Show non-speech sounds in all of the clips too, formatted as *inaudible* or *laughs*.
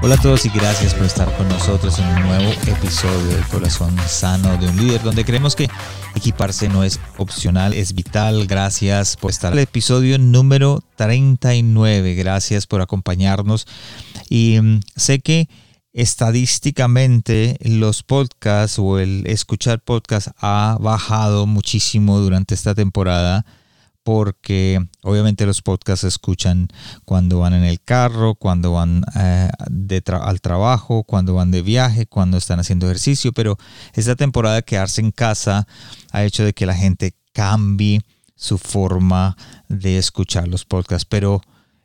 Hola a todos y gracias por estar con nosotros en un nuevo episodio del Corazón Sano de un Líder, donde creemos que equiparse no es opcional, es vital. Gracias por estar en el episodio número 39. Gracias por acompañarnos. Y mm, sé que estadísticamente los podcasts o el escuchar podcasts ha bajado muchísimo durante esta temporada porque obviamente los podcasts se escuchan cuando van en el carro, cuando van eh, al trabajo, cuando van de viaje, cuando están haciendo ejercicio, pero esta temporada de quedarse en casa ha hecho de que la gente cambie su forma de escuchar los podcasts. Pero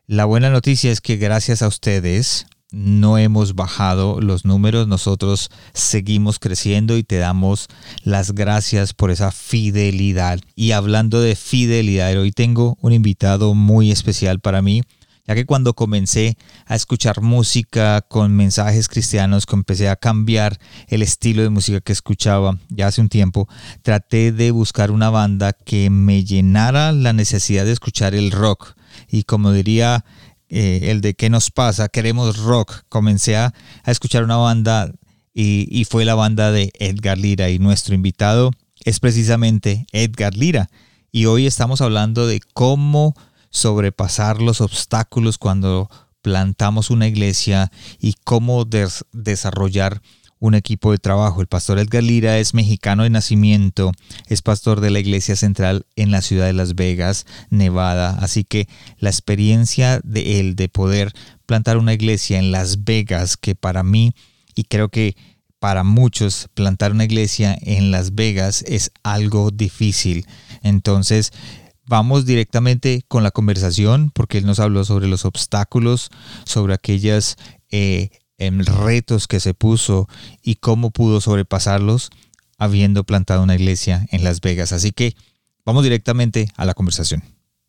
la buena noticia es que gracias a ustedes, no hemos bajado los números, nosotros seguimos creciendo y te damos las gracias por esa fidelidad. Y hablando de fidelidad, hoy tengo un invitado muy especial para mí, ya que cuando comencé a escuchar música con mensajes cristianos, empecé a cambiar el estilo de música que escuchaba ya hace un tiempo, traté de buscar una banda que me llenara la necesidad de escuchar el rock. Y como diría eh, el de ¿Qué nos pasa? Queremos rock. Comencé a, escuchar una banda y, y, fue la banda de Edgar Lira y nuestro invitado es precisamente Edgar Lira. Y hoy estamos hablando de cómo sobrepasar los obstáculos cuando plantamos una iglesia y cómo desarrollar un equipo de trabajo. El pastor Edgar Lira es mexicano de nacimiento, es pastor de la iglesia central en la ciudad de Las Vegas, Nevada. Así que la experiencia de él de poder plantar una iglesia en Las Vegas, que para mí y creo que para muchos plantar una iglesia en Las Vegas es algo difícil. Entonces, vamos directamente con la conversación porque él nos habló sobre los obstáculos, sobre aquellas eh, en retos que se puso y cómo pudo sobrepasarlos habiendo plantado una iglesia en Las Vegas. Así que vamos directamente a la conversación.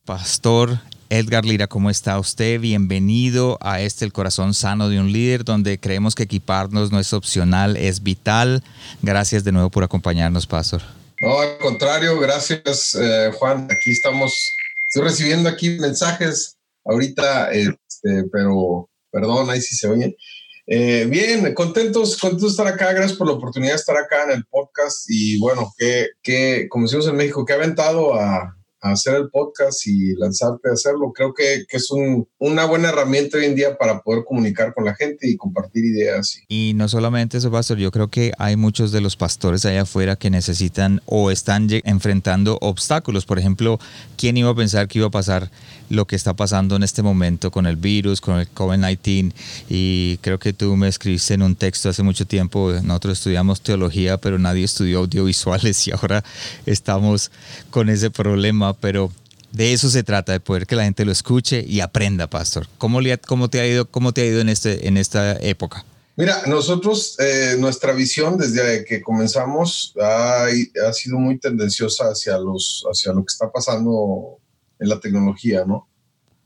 Pastor Edgar Lira, ¿cómo está usted? Bienvenido a este El Corazón Sano de un Líder, donde creemos que equiparnos no es opcional, es vital. Gracias de nuevo por acompañarnos, Pastor. No, al contrario, gracias, eh, Juan. Aquí estamos, estoy recibiendo aquí mensajes ahorita, este, pero perdón, ahí sí se oye. Eh, bien, contentos, contentos de estar acá. Gracias por la oportunidad de estar acá en el podcast. Y bueno, que, que como decimos en México, que ha aventado a, hacer el podcast y lanzarte a hacerlo. Creo que, que es un, una buena herramienta hoy en día para poder comunicar con la gente y compartir ideas. Y no solamente eso, Pastor, yo creo que hay muchos de los pastores allá afuera que necesitan o están enfrentando obstáculos. Por ejemplo, ¿quién iba a pensar que iba a pasar lo que está pasando en este momento con el virus, con el COVID-19? Y creo que tú me escribiste en un texto hace mucho tiempo, nosotros estudiamos teología, pero nadie estudió audiovisuales y ahora estamos con ese problema pero de eso se trata, de poder que la gente lo escuche y aprenda, pastor. ¿Cómo, le, cómo, te, ha ido, cómo te ha ido en, este, en esta época? Mira, nosotros, eh, nuestra visión desde que comenzamos ha, ha, sido muy tendenciosa hacia, los, hacia lo que está pasando en la tecnología, ¿no?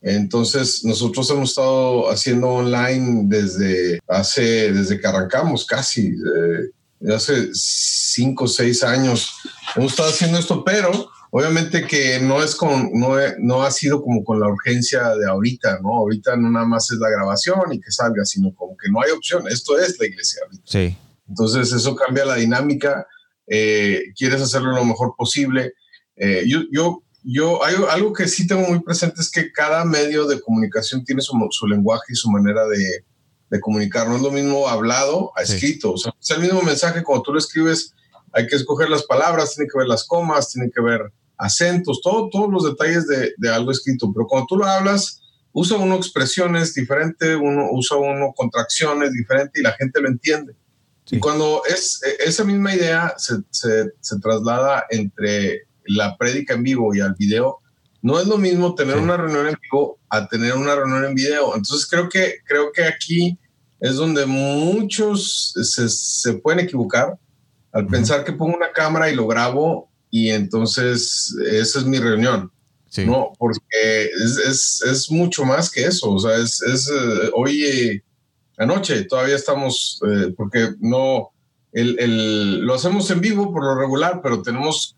Entonces, nosotros hemos estado haciendo online desde hace, desde que arrancamos casi, eh, hace cinco o seis años. Hemos estado haciendo esto, pero Obviamente que no es con, no, no ha sido como con la urgencia de ahorita, ¿no? Ahorita no nada más es la grabación y que salga, sino como que no hay opción. Esto es la iglesia. Sí. Entonces eso cambia la dinámica. Eh, quieres hacerlo lo mejor posible. Eh, yo, yo, yo, hay algo que sí tengo muy presente es que cada medio de comunicación tiene su, su lenguaje y su manera de, de, comunicar. No es lo mismo hablado a escrito. O sea, es el mismo mensaje cuando tú lo escribes hay que escoger las palabras, tiene que ver las comas, tiene que ver acentos, todo, todos los detalles de, de, algo escrito. Pero cuando tú lo hablas, usa uno expresiones diferentes, uno usa uno contracciones diferentes y la gente lo entiende. Y cuando es e, esa misma idea se, se, se, traslada entre la prédica en vivo y al video, no es lo mismo tener una reunión en vivo a tener una reunión en video. Entonces creo que, creo que aquí es donde muchos se, se pueden equivocar al pensar que pongo una cámara y lo grabo y entonces esa es mi reunión. No, porque es, es, es, mucho más que eso. O sea, es, es eh, hoy, eh, anoche, todavía estamos, eh, porque no, el, el, lo hacemos en vivo por lo regular, pero tenemos,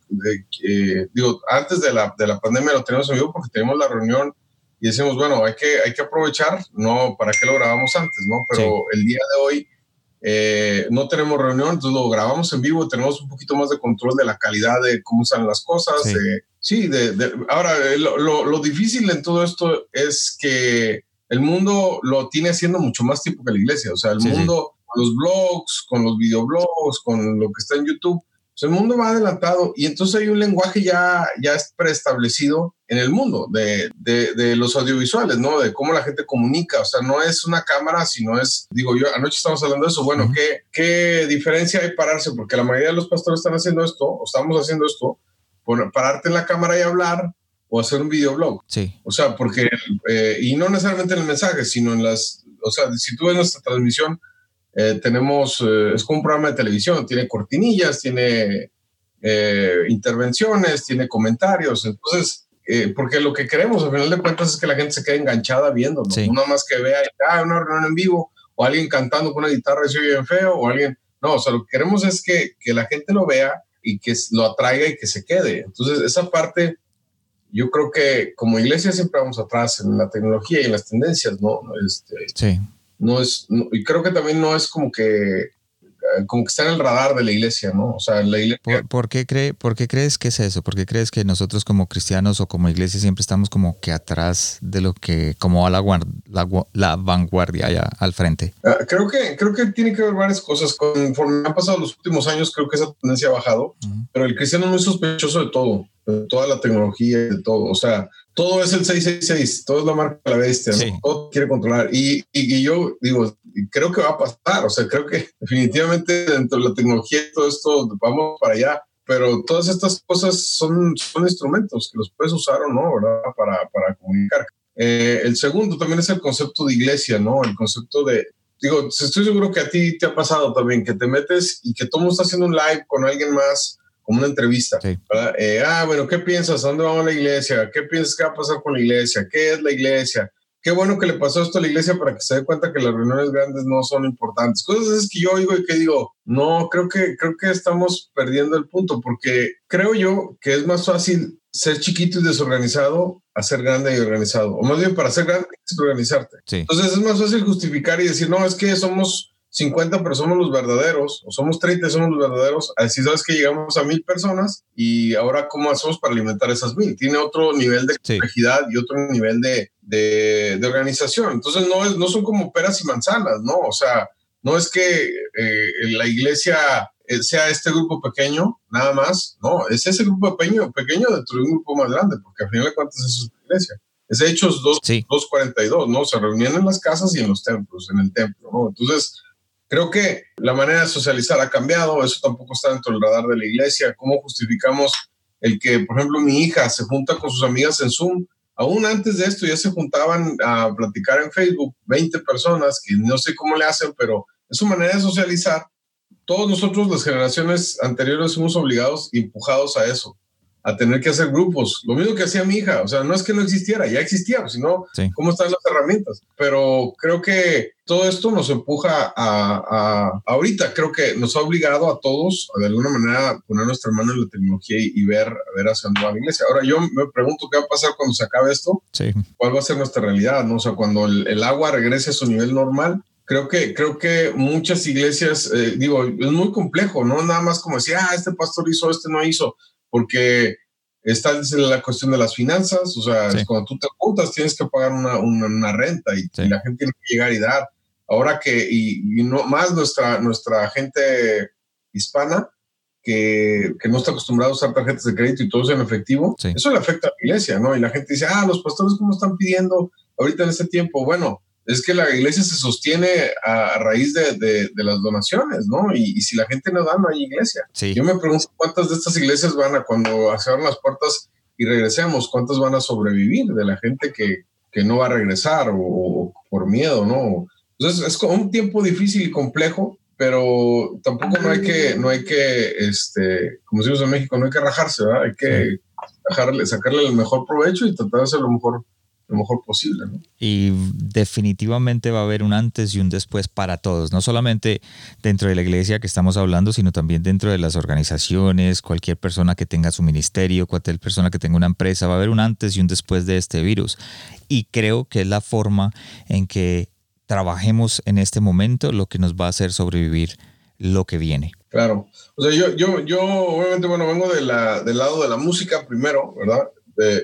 digo, antes de la, de la pandemia lo tenemos en vivo porque tenemos la reunión y decimos, bueno, hay que, hay que aprovechar, no, ¿para qué lo grabamos antes? ¿no? Pero el día de hoy eh, no tenemos reunión, entonces lo grabamos en vivo, tenemos un poquito más de control de la calidad de cómo salen las cosas. Sí, de, ahora eh, lo, lo, difícil en todo esto es que el mundo lo tiene haciendo mucho más tiempo que la iglesia, o sea, el mundo con los blogs, con los videoblogs, con lo que está en YouTube, el mundo va adelantado y entonces hay un lenguaje ya, ya preestablecido en el mundo de, de, los audiovisuales, ¿no? De cómo la gente comunica. O sea, no es una cámara, sino es, digo yo, anoche estamos hablando de eso. Bueno, ¿qué, ¿qué diferencia hay pararse? Porque la mayoría de los pastores están haciendo esto, o estamos haciendo esto, bueno, pararte en la cámara y hablar o hacer un videoblog. Sí. O sea, porque, eh, y no necesariamente en el mensaje, sino en las, o sea, si tú ves nuestra transmisión, eh, tenemos, eh, es como un programa de televisión, tiene cortinillas, tiene eh, intervenciones, tiene comentarios. Entonces, porque lo que queremos al final de cuentas es que la gente se quede enganchada viendo, ¿no? Una más que vea, ah, una reunión en vivo, o alguien cantando con una guitarra y se oye bien feo, o alguien, no, o sea, lo que queremos es que, que la gente lo vea y que lo atraiga y que se quede. Entonces, esa parte, yo creo que como iglesia siempre vamos atrás en la tecnología y en las tendencias, ¿no? Este, sí no es, y creo que también no es como que eh, como que está en el radar de la iglesia, ¿no? O sea, la iglesia... ¿Por, qué cree, ¿Por qué crees que es eso? ¿Por qué crees que nosotros como cristianos o como iglesia siempre estamos como que atrás de lo que, como a la, la, la vanguardia allá al frente? Ah, creo, que, creo que tiene que ver varias cosas. Conforme han pasado los últimos años, creo que esa tendencia ha bajado, pero el cristiano no es sospechoso de todo, de toda la tecnología, de todo. O sea, todo es el 666, todo es la marca de la bestia, todo quiere controlar. Y, y, yo digo, creo que va a pasar, o sea, creo que *laughs* definitivamente dentro de la tecnología y todo esto vamos para allá, pero todas estas cosas son, son instrumentos que los puedes usar o no, ¿verdad? Para, para comunicar. Eh, el segundo también es el concepto de iglesia, ¿no? El concepto de, digo, estoy seguro que a ti te ha pasado también, que te metes y que todo mundo está haciendo un live con alguien más como una entrevista. Eh, ah, bueno, ¿qué piensas? ¿A dónde vamos a la iglesia? ¿Qué piensas que va a pasar con la iglesia? ¿Qué es la iglesia? Qué bueno que le pasó esto a la iglesia para que se dé cuenta que las reuniones grandes no son importantes. Cosas es que yo oigo y que digo, no, creo que, creo que estamos perdiendo el punto porque creo yo que es más fácil ser chiquito y desorganizado a ser grande y organizado. O más bien, para ser grande, es organizarte. Entonces es más fácil justificar y decir, no, es que somos 50, pero somos los verdaderos, o somos 30, somos los verdaderos. Así sabes que llegamos a mil personas y ahora, ¿cómo hacemos para alimentar esas mil? Tiene otro nivel de complejidad y otro nivel de, de, organización. Entonces, no, es, no son como peras y manzanas, ¿no? O sea, no es que eh, la iglesia eh, sea este grupo pequeño, nada más, no, es ese grupo pequeño, pequeño dentro de un grupo más grande, porque al final de cuentas eso es iglesia. Es Hechos 2.42, ¿no? Se reunían en las casas y en los templos, en el templo, ¿no? Entonces, Creo que la manera de socializar ha cambiado, eso tampoco está dentro del radar de la iglesia. ¿Cómo justificamos el que, por ejemplo, mi hija se junta con sus amigas en Zoom? Aún antes de esto ya se juntaban a platicar en Facebook 20 personas, que no sé cómo le hacen, pero es su manera de socializar. Todos nosotros, las generaciones anteriores, somos obligados y empujados a eso a tener que hacer grupos. Lo mismo que hacía mi hija. O sea, no es que no existiera, ya existía, pues, sino cómo están las herramientas. Pero creo que todo esto nos empuja a, ahorita, creo que nos ha obligado a todos a de alguna manera poner nuestra mano en la tecnología y, ver, ver hacia dónde va la iglesia. Ahora yo me pregunto qué va a pasar cuando se acabe esto. ¿Cuál va a ser nuestra realidad? ¿no? O sea, cuando el, agua regrese a su nivel normal, creo que, creo que muchas iglesias, eh, digo, es muy complejo, ¿no? Nada más como decir, ah, este pastor hizo, este no hizo porque está la cuestión de las finanzas, o sea, cuando tú te juntas tienes que pagar una, una, renta y, la gente tiene que llegar y dar. Ahora que, y, no más nuestra, nuestra gente hispana, que, que, no está acostumbrada a usar tarjetas de crédito y todo eso en efectivo, eso le afecta a la iglesia, ¿no? Y la gente dice, ah, los pastores, ¿cómo están pidiendo ahorita en este tiempo? Bueno, es que la iglesia se sostiene a, raíz de, de, las donaciones, ¿no? Y, si la gente no da, no hay iglesia. Yo me pregunto cuántas de estas iglesias van a, cuando abran las puertas y regresemos, cuántas van a sobrevivir de la gente que, que no va a regresar o, por miedo, ¿no? Entonces es un tiempo difícil y complejo, pero tampoco no hay que, no hay que, este, como decimos en México, no hay que rajarse, ¿verdad? Hay que sacarle el mejor provecho y tratar de hacer lo mejor lo mejor posible. Y definitivamente va a haber un antes y un después para todos, no solamente dentro de la iglesia que estamos hablando, sino también dentro de las organizaciones, cualquier persona que tenga su ministerio, cualquier persona que tenga una empresa, va a haber un antes y un después de este virus. Y creo que es la forma en que trabajemos en este momento lo que nos va a hacer sobrevivir lo que viene. Claro. O sea, yo, yo, yo obviamente, bueno, vengo de la, del lado de la música primero, ¿verdad?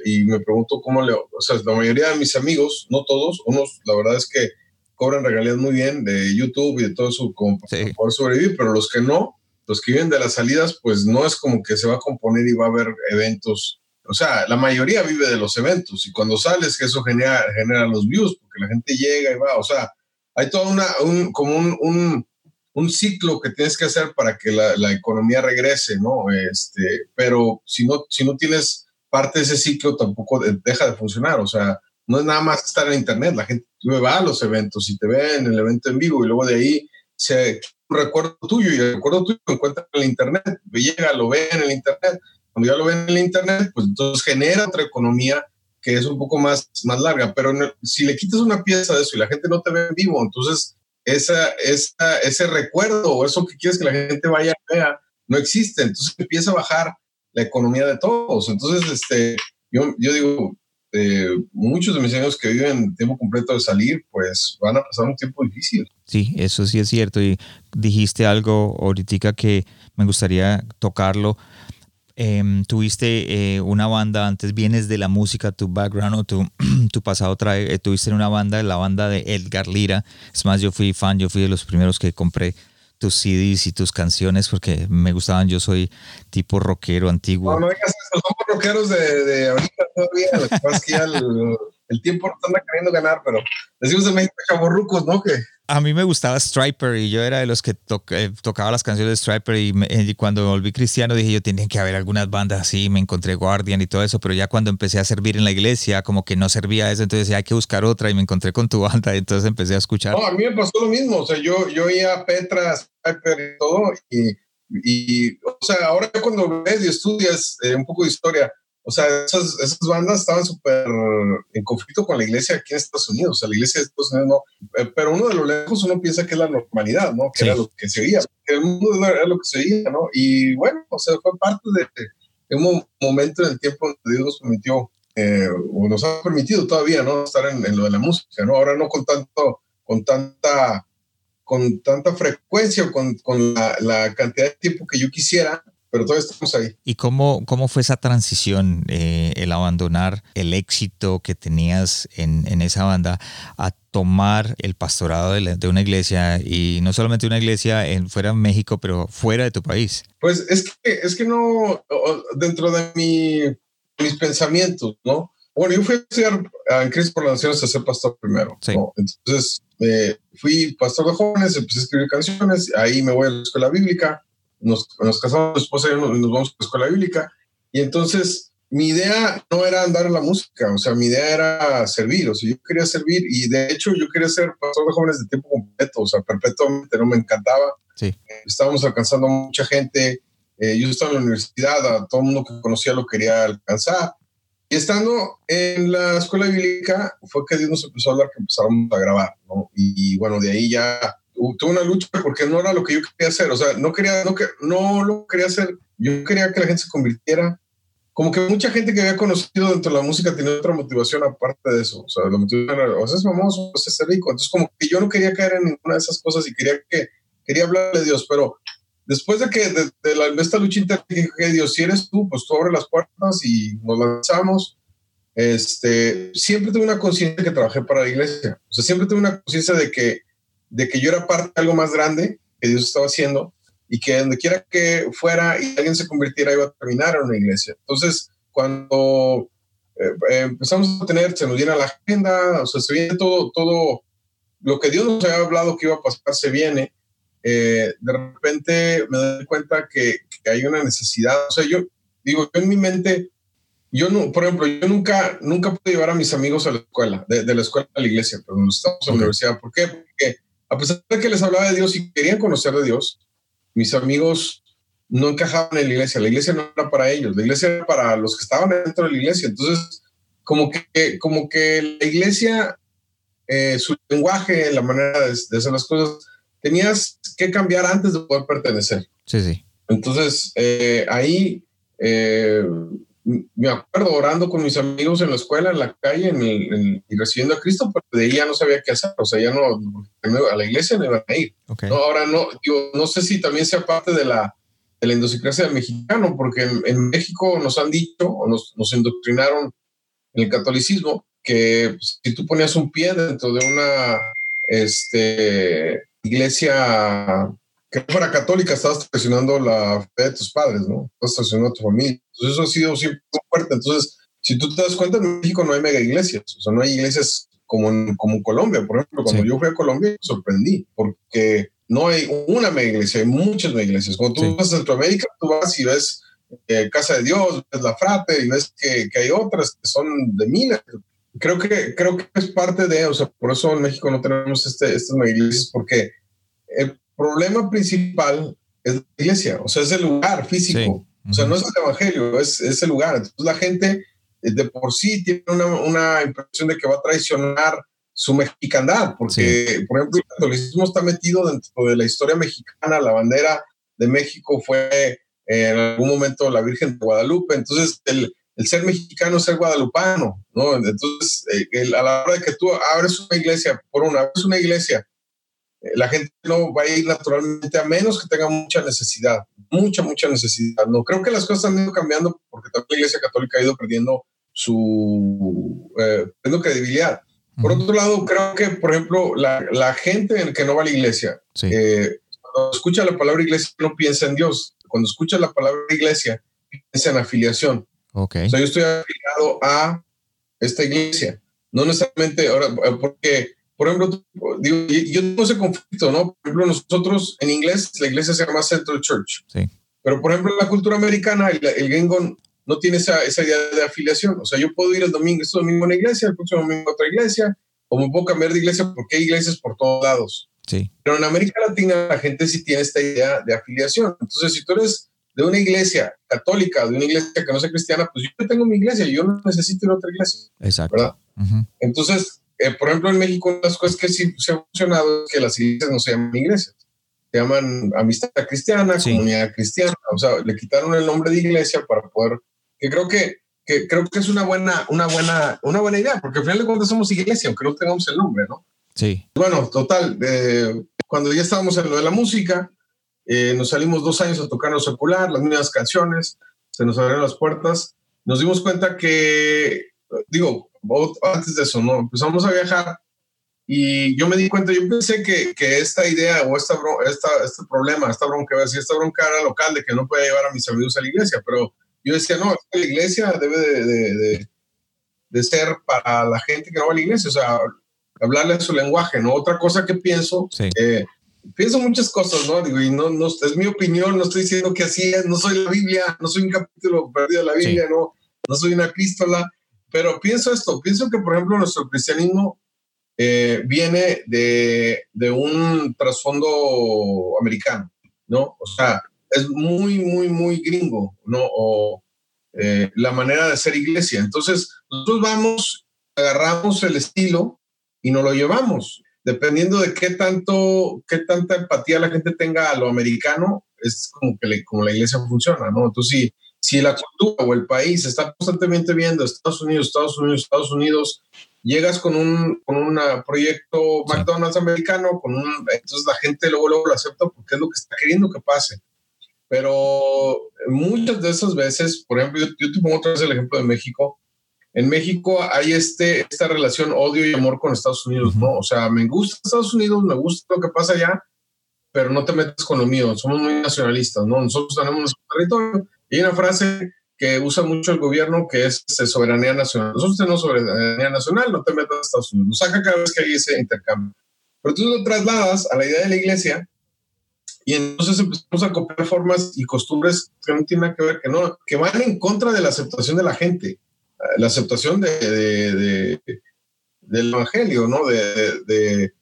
Y me pregunto cómo le, o sea, la mayoría de mis amigos, no todos, unos, la verdad es que cobran regalías muy bien de YouTube y de todo eso como para poder sobrevivir, pero los que no, los que viven de las salidas, pues no es como que se va a componer y va a haber eventos. O sea, la mayoría vive de los eventos y cuando sales, que eso genera, genera los views, porque la gente llega y va. O sea, hay todo una, un, como un, un, un, ciclo que tienes que hacer para que la, la, economía regrese, ¿no? Este, pero si no, si no tienes parte de ese ciclo tampoco deja de funcionar. O sea, no es nada más estar en Internet. La gente va a los eventos y te ve en el evento en vivo y luego de ahí se un recuerdo tuyo y el recuerdo tuyo lo encuentra en el Internet. Llega, lo ve en el Internet. Cuando ya lo ve en el Internet, pues entonces genera otra economía que es un poco más, más larga. Pero si le quitas una pieza de eso y la gente no te ve en vivo, entonces esa, esa, ese recuerdo o eso que quieres que la gente vaya a ver no existe. Entonces empieza a bajar la economía de todos. Entonces, este, yo, yo digo, eh, muchos de mis amigos que viven tiempo completo de salir, pues van a pasar un tiempo difícil. Sí, eso sí es cierto. Y dijiste algo ahorita que me gustaría tocarlo. Em, tuviste eh, una banda, antes vienes de la música, tu background o tu, *clears throat* tu pasado trae, eh, tuviste una banda, la banda de Edgar Lira. Es más, yo fui fan, yo fui de los primeros que compré tus CDs y tus canciones porque me gustaban. Yo soy tipo rockero antiguo. No, no digas eso, somos rockeros de, de ahorita todavía. Lo que pasa es que ya el, el tiempo no anda queriendo ganar, pero decimos en México chavorrucos, ¿no? Que a mí me gustaba Striper y yo era de los que eh, tocaba las canciones de Striper y, y, cuando volví cristiano dije yo tenía que haber algunas bandas así, me encontré Guardian y todo eso, pero ya cuando empecé a servir en la iglesia como que no servía eso, entonces hay que buscar otra y me encontré con tu banda, y entonces empecé a escuchar. No, a mí me pasó lo mismo, o sea, yo, yo oía Petra, Striper y todo y, y, o sea, ahora cuando ves y estudias eh, un poco de historia, o sea, esas, esas bandas estaban súper en conflicto con la iglesia aquí en Estados Unidos. O sea, la iglesia de Estados Unidos no. Eh, pero uno de lo lejos uno piensa que es la normalidad, ¿no? Que era lo que se oía. Que el mundo era lo que se oía, ¿no? Y bueno, o sea, fue parte de, un momento en el tiempo donde Dios nos permitió, eh, o nos ha permitido todavía, ¿no? Estar en, en, lo de la música, ¿no? Ahora no con tanto, con tanta, con tanta frecuencia o con, con la, la cantidad de tiempo que yo quisiera, pero todavía estamos ahí. ¿Y cómo, cómo fue esa transición, eh, el abandonar el éxito que tenías en, en, esa banda a tomar el pastorado de, de, una iglesia y no solamente una iglesia en, fuera de México, pero fuera de tu país? Pues es que, es que no, dentro de mi, mis pensamientos, ¿no? Bueno, yo fui a estudiar en Cristo por las Naciones a ser pastor primero. Sí. ¿no? Entonces, eh, fui pastor de jóvenes, empecé a escribir canciones, ahí me voy a la escuela bíblica nos, nos casamos, mi esposa y yo nos, nos vamos a la escuela bíblica. Y entonces mi idea no era andar en la música, o sea, mi idea era servir, o sea, yo quería servir y de hecho yo quería ser pastor de jóvenes de tiempo completo, o sea, perpetuamente, no me encantaba. Sí. estábamos alcanzando a mucha gente, eh, yo estaba en la universidad, a todo el mundo que conocía lo quería alcanzar. Y estando en la escuela bíblica fue que Dios nos empezó a hablar que empezáramos a grabar, ¿no? Y, y bueno, de ahí ya tuve una lucha porque no era lo que yo quería hacer, o sea, no quería, no, no lo quería hacer, yo quería que la gente se convirtiera, como que mucha gente que había conocido dentro de la música tenía otra motivación aparte de eso, o sea, la motivación era, o sea, es famoso, o sea, es rico, entonces como que yo no quería caer en ninguna de esas cosas y quería que, quería hablarle de Dios, pero después de que, de, de, la, de esta lucha interna, dije, Dios, si eres tú, pues tú abre las puertas y nos lanzamos, este, siempre tuve una conciencia que trabajé para la iglesia, o sea, siempre tuve una conciencia de que de que yo era parte de algo más grande que Dios estaba haciendo y que donde quiera que fuera y alguien se convirtiera iba a terminar en una iglesia. Entonces, cuando eh, eh, empezamos a tener, se nos llena la agenda, o sea, se viene todo, todo lo que Dios nos había hablado que iba a pasar, se viene. Eh, de repente me doy cuenta que, que, hay una necesidad. O sea, yo digo, yo en mi mente, yo no, por ejemplo, yo nunca, nunca pude llevar a mis amigos a la escuela, de, de la escuela a la iglesia, pero no estamos en la universidad. ¿Por qué? Porque a pesar de que les hablaba de Dios y querían conocer de Dios, mis amigos no encajaban en la iglesia. La iglesia no era para ellos, la iglesia era para los que estaban dentro de la iglesia. Entonces, como que, como que la iglesia, eh, su lenguaje, la manera de, hacer las cosas, tenías que cambiar antes de poder pertenecer. Sí, sí. Entonces, eh, ahí eh, me acuerdo orando con mis amigos en la escuela, en la calle, en y recibiendo a Cristo, pero de ahí ya no sabía qué hacer. O sea, ya no, a la iglesia no iban a ir. No, ahora no, yo no sé si también sea parte de la, de la del mexicano, porque en, México nos han dicho o nos, nos indoctrinaron en el catolicismo que si tú ponías un pie dentro de una este, iglesia que fuera católica, estabas traicionando la fe de tus padres, ¿no? Estabas traicionando a tu familia. Entonces eso ha sido siempre fuerte. Entonces, si tú te das cuenta, en México no hay mega iglesias, o sea, no hay iglesias como en, como Colombia. Por ejemplo, cuando yo fui a Colombia, me sorprendí, porque no hay una mega iglesia, hay muchas mega iglesias. Cuando tú vas a Centroamérica, tú vas y ves eh, Casa de Dios, ves La Frate y ves que, que hay otras que son de minas. Creo que, creo que es parte de, o sea, por eso en México no tenemos este, estas mega iglesias, porque el problema principal es la iglesia, o sea, es el lugar físico. O sea, no es el evangelio, es, es, el lugar. Entonces la gente eh, de por sí tiene una, una impresión de que va a traicionar su mexicandad, porque, por ejemplo, el catolicismo está metido dentro de la historia mexicana, la bandera de México fue eh, en algún momento la Virgen de Guadalupe, entonces el, el ser mexicano es ser guadalupano, ¿no? Entonces, eh, a la hora de que tú abres una iglesia, por una vez una iglesia, la gente no va a ir naturalmente a menos que tenga mucha necesidad, mucha, mucha necesidad. No creo que las cosas han ido cambiando porque también la Iglesia Católica ha ido perdiendo su eh, credibilidad. Por otro lado, creo que, por ejemplo, la, la gente en que no va a la iglesia, eh, cuando escucha la palabra iglesia, no piensa en Dios. Cuando escucha la palabra iglesia, piensa en afiliación. Okay. O sea, yo estoy afiliado a esta iglesia. No necesariamente ahora, porque por ejemplo, digo, yo tengo ese conflicto, ¿no? Por ejemplo, nosotros en inglés, la iglesia se llama Central Church. Sí. Pero, por ejemplo, en la cultura americana, el, el gringo no tiene esa, esa, idea de afiliación. O sea, yo puedo ir el domingo, este domingo a una iglesia, el próximo domingo a otra iglesia, o me puedo cambiar de iglesia porque hay iglesias por todos lados. Sí. Pero en América Latina la gente sí tiene esta idea de afiliación. Entonces, si tú eres de una iglesia católica, de una iglesia que no sea cristiana, pues yo tengo mi iglesia, yo no necesito ir a otra iglesia. Exacto. ¿verdad? Entonces, eh, por ejemplo, en México, una de las cosas que sí se ha funcionado es que las iglesias no se llaman iglesias, se llaman amistad cristiana, comunidad cristiana, o sea, le quitaron el nombre de iglesia para poder, que creo que, que creo que es una buena, una buena, una buena idea, porque al final de cuentas somos iglesia, aunque no tengamos el nombre, ¿no? Sí. Bueno, total, eh, cuando ya estábamos en lo de la música, eh, nos salimos dos años a tocar lo secular, las mismas canciones, se nos abrieron las puertas, nos dimos cuenta que, digo, antes de eso, ¿no? Empezamos a viajar y yo me di cuenta, yo pensé que, que esta idea o esta, esta, este problema, esta bronca, esta bronca era local de que no puede llevar a mis amigos a la iglesia, pero yo decía, no, la iglesia debe de, de, de, ser para la gente que no va a la iglesia, o sea, hablarle su lenguaje, ¿no? Otra cosa que pienso, eh, pienso muchas cosas, ¿no? Digo, y no, no, es mi opinión, no estoy diciendo que así es, no soy la Biblia, no soy un capítulo perdido de la Biblia, no, no soy una epístola, pero pienso esto, pienso que, por ejemplo, nuestro cristianismo eh, viene de, de, un trasfondo americano, ¿no? O sea, es muy, muy, muy gringo, ¿no? O eh, la manera de ser iglesia. Entonces, nosotros vamos, agarramos el estilo y nos lo llevamos. Dependiendo de qué tanto, qué tanta empatía la gente tenga a lo americano, es como que como la iglesia funciona, ¿no? Entonces, sí si la cultura o el país está constantemente viendo Estados Unidos, Estados Unidos, Estados Unidos, llegas con un, con un proyecto McDonald's americano, con un, entonces la gente luego, luego lo acepta porque es lo que está queriendo que pase. Pero muchas de esas veces, por ejemplo, yo, te pongo otra vez el ejemplo de México. En México hay este, esta relación odio y amor con Estados Unidos, ¿no? O sea, me gusta Estados Unidos, me gusta lo que pasa allá, pero no te metas con lo mío. Somos muy nacionalistas, ¿no? Nosotros tenemos nuestro territorio y hay una frase que usa mucho el gobierno que es este, soberanía nacional. Nosotros tenemos soberanía nacional, no te metas a Estados Unidos. Nos saca cada vez que hay ese intercambio. Pero tú lo trasladas a la idea de la iglesia y entonces empezamos a copiar formas y costumbres que no tienen nada que ver, que, no, que van en contra de la aceptación de la gente, eh, la aceptación de, de, del evangelio, ¿no? De, de,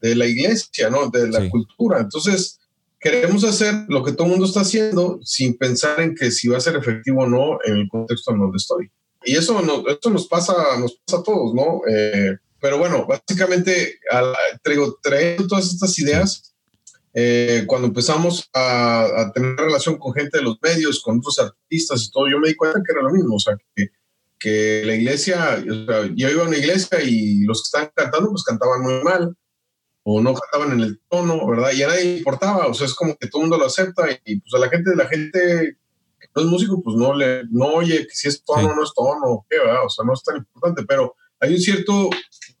de la iglesia, ¿no? De la cultura. Entonces, queremos hacer lo que todo el mundo está haciendo sin pensar en que si va a ser efectivo o no en el contexto en donde estoy. Y eso, no, eso nos, pasa, nos pasa a todos, ¿no? Eh, pero bueno, básicamente, traigo, trayendo todas estas ideas, eh, cuando empezamos a, tener relación con gente de los medios, con otros artistas y todo, yo me di cuenta que era lo mismo, o sea, que, que la iglesia, o sea, yo iba a una iglesia y los que estaban cantando, pues cantaban muy mal, o no cantaban en el tono, ¿verdad? Y a nadie importaba, o sea, es como que todo el mundo lo acepta y pues a la gente, la gente que no es músico, pues no le, no oye que si es tono o no es tono, ¿qué, ¿verdad? O sea, no es tan importante, pero hay un cierto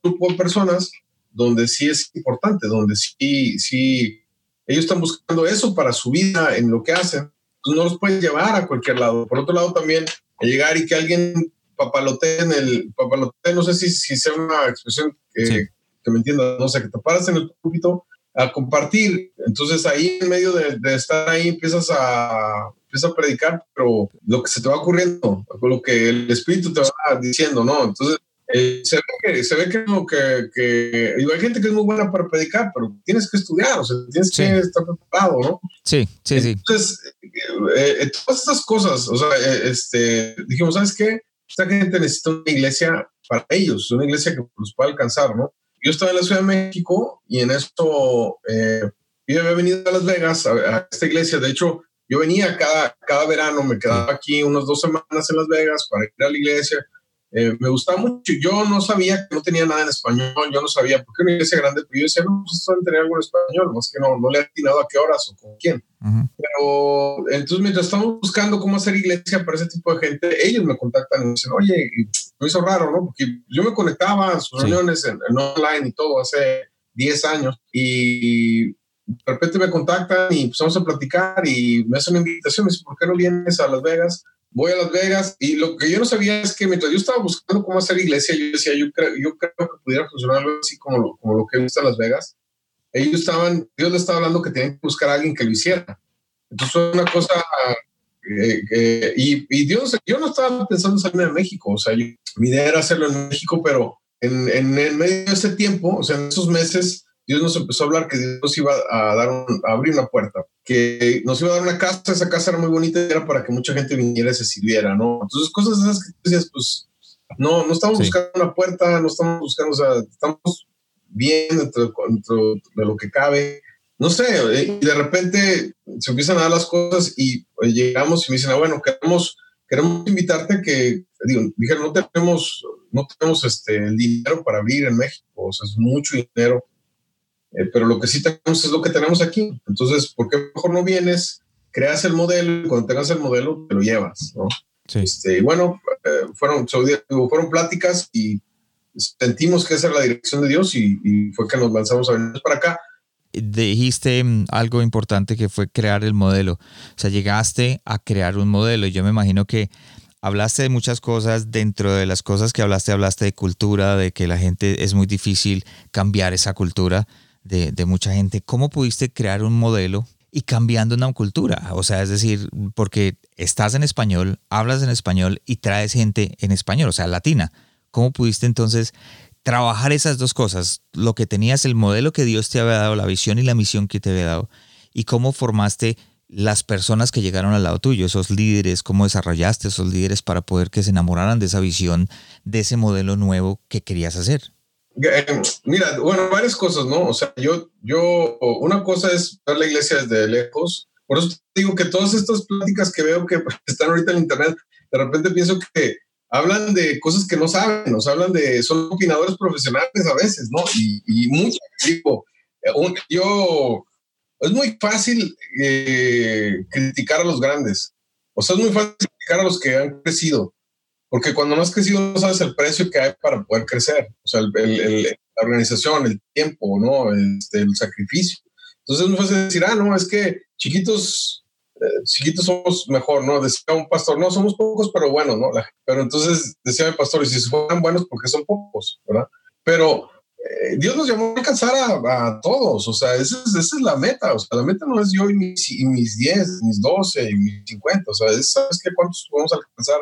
grupo de personas donde sí es importante, donde sí, sí, ellos están buscando eso para su vida en lo que hacen, pues no los pueden llevar a cualquier lado. Por otro lado, también llegar y que alguien papalote en el papalote, no sé si, si sea una expresión que, que me entiendan, no sé, que te paras en el púlpito a compartir. Entonces ahí en medio de, estar ahí empiezas a, empiezas a predicar, pero lo que se te va ocurriendo, lo que el Espíritu te va diciendo, ¿no? Entonces eh, se ve que, se ve que, que, que hay gente que es muy buena para predicar, pero tienes que estudiar, o sea, tienes que estar preparado, ¿no? Sí, sí, sí. Entonces, eh, eh, todas estas cosas, o sea, este, dijimos, ¿sabes qué? Esta gente necesita una iglesia para ellos, una iglesia que los pueda alcanzar, ¿no? Yo estaba en la Ciudad de México y en esto eh, yo había venido a Las Vegas, a, esta iglesia. De hecho, yo venía cada, cada verano, me quedaba aquí unas dos semanas en Las Vegas para ir a la iglesia. Eh, me gustaba mucho. Yo no sabía que no tenía nada en español, yo no sabía por qué una iglesia grande, pero yo decía, no, pues esto tener algo en español, más que no, no le he atinado a qué horas o con quién. Pero entonces, mientras estamos buscando cómo hacer iglesia para ese tipo de gente, ellos me contactan y me dicen, oye, me hizo raro, ¿no? Porque yo me conectaba a sus reuniones en, online y todo hace 10 años y de repente me contactan y empezamos a platicar y me hacen una invitación, me dicen, ¿por qué no vienes a Las Vegas? Voy a Las Vegas y lo que yo no sabía es que mientras yo estaba buscando cómo hacer iglesia, yo decía, yo creo, yo creo que pudiera funcionar así como lo, como lo que en Las Vegas. Ellos estaban, Dios le estaba hablando que tenían que buscar a alguien que lo hiciera. Entonces fue una cosa, eh, y, y, Dios, yo no estaba pensando en salirme de México, o sea, mi idea era hacerlo en México, pero en, en, en medio de ese tiempo, o sea, en esos meses, Dios nos empezó a hablar que Dios iba a dar a abrir una puerta, que nos iba a dar una casa, esa casa era muy bonita, era para que mucha gente viniera y se sirviera, ¿no? Entonces, cosas esas que decías, pues, no, no estamos buscando una puerta, no estamos buscando, o sea, estamos bien dentro, de lo que cabe. No sé, eh, y de repente se empiezan a dar las cosas y pues, llegamos y me dicen, ah, bueno, queremos, queremos invitarte que, digo, dijeron, no tenemos, no tenemos este, el dinero para abrir en México, o sea, es mucho dinero eh, pero lo que sí tenemos es lo que tenemos aquí. Entonces, ¿por qué mejor no vienes, creas el modelo y cuando tengas el modelo te lo llevas? ¿no? Este, y bueno, eh, fueron, fueron pláticas y sentimos que esa era la dirección de Dios y, fue que nos lanzamos a venir para acá. Dijiste mm, algo importante que fue crear el modelo. O sea, llegaste a crear un modelo. Yo me imagino que hablaste de muchas cosas. Dentro de las cosas que hablaste, hablaste de cultura, de que la gente es muy difícil cambiar esa cultura de, mucha gente. ¿Cómo pudiste crear un modelo y cambiando una cultura? O sea, es decir, porque estás en español, hablas en español y traes gente en español, o sea, latina. ¿Cómo pudiste entonces trabajar esas dos cosas? Lo que tenías, el modelo que Dios te había dado, la visión y la misión que te había dado, y cómo formaste las personas que llegaron al lado tuyo, esos líderes, cómo desarrollaste esos líderes para poder que se enamoraran de esa visión, de ese modelo nuevo que querías hacer. Eh, mira, bueno, varias cosas, ¿no? O sea, yo, yo, una cosa es ver la iglesia desde lejos. Por eso te digo que todas estas pláticas que veo que *laughs* están ahorita en internet, de repente pienso que hablan de cosas que no saben, nos hablan de, son opinadores profesionales a veces, ¿no? Y, y mucho, digo, yo, es muy fácil eh, criticar a los grandes. O sea, es muy fácil criticar a los que han crecido porque cuando no has crecido no sabes el precio que hay para poder crecer, o sea, el, la organización, el tiempo, ¿no? Este, el sacrificio. Entonces es muy fácil decir, ah, no, es que chiquitos, eh, chiquitos somos mejor, ¿no? Decía un pastor, no, somos pocos, pero bueno, ¿no? pero entonces decía el pastor, y si fueran buenos, porque son pocos, ¿verdad? Pero eh, Dios nos llamó a alcanzar a, todos, o sea, esa es, esa es, la meta, o sea, la meta no es yo y mis, y mis 10, mis 12 y mis 50, o sea, ¿sabes qué? ¿Cuántos podemos alcanzar?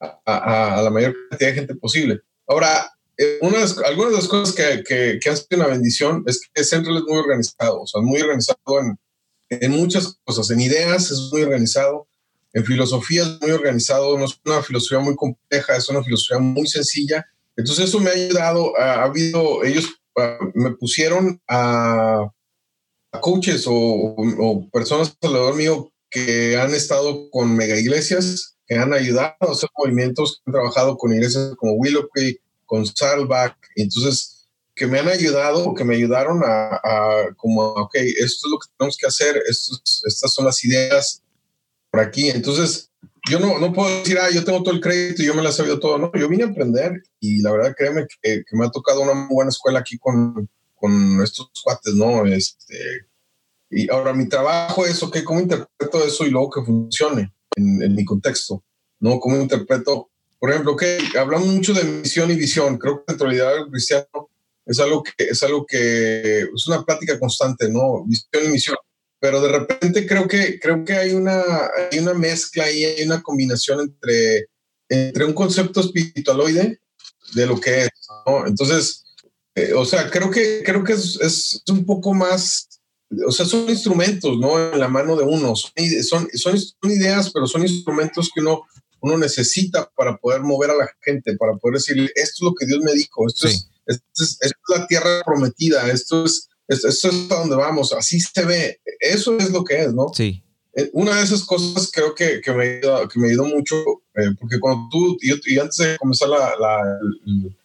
A, la mayor cantidad de gente posible. Ahora, eh, unas, algunas de las cosas que, que, que, sido una bendición es que Central es muy organizado, o sea, muy organizado en, en muchas cosas, en ideas es muy organizado, en filosofía es muy organizado, no es una filosofía muy compleja, es una filosofía muy sencilla. Entonces eso me ha ayudado, ha, habido, ellos me pusieron a, coaches o, o, personas alrededor mío que han estado con mega iglesias, que han ayudado a hacer movimientos, han trabajado con iglesias como Willow Creek, con Saddleback, entonces que me han ayudado, que me ayudaron a, a, como, ok, esto es lo que tenemos que hacer, estas son las ideas por aquí. Entonces, yo no, no puedo decir, ah, yo tengo todo el crédito yo me he sabido todo. No, yo vine a aprender y la verdad, créeme que, que me ha tocado una muy buena escuela aquí con, con estos cuates, ¿no? Este, y ahora mi trabajo es, ok, ¿cómo interpreto eso y luego que funcione en, en mi contexto? ¿No? ¿Cómo interpreto por ejemplo, que hablamos mucho de misión y visión. Creo que dentro del cristiano es algo que es algo que es una plática constante, ¿no? Visión y misión. Pero de repente creo que creo que hay una hay una mezcla y hay una combinación entre entre un concepto espiritualoide de lo que es, ¿no? Entonces, eh, o sea, creo que creo que es, es, un poco más o sea, son instrumentos, ¿no? En la mano de uno. Son, son, son, son ideas, pero son instrumentos que uno uno necesita para poder mover a la gente, para poder decirle, esto es lo que Dios me dijo, esto, es, esto, es, la tierra prometida, esto es, esto, es a donde vamos, así se ve, eso es lo que es, ¿no? Sí. Eh, una de esas cosas creo que, que, me, ayudó, que me ayudó mucho, eh, porque cuando tú, y, antes de comenzar la, la, el,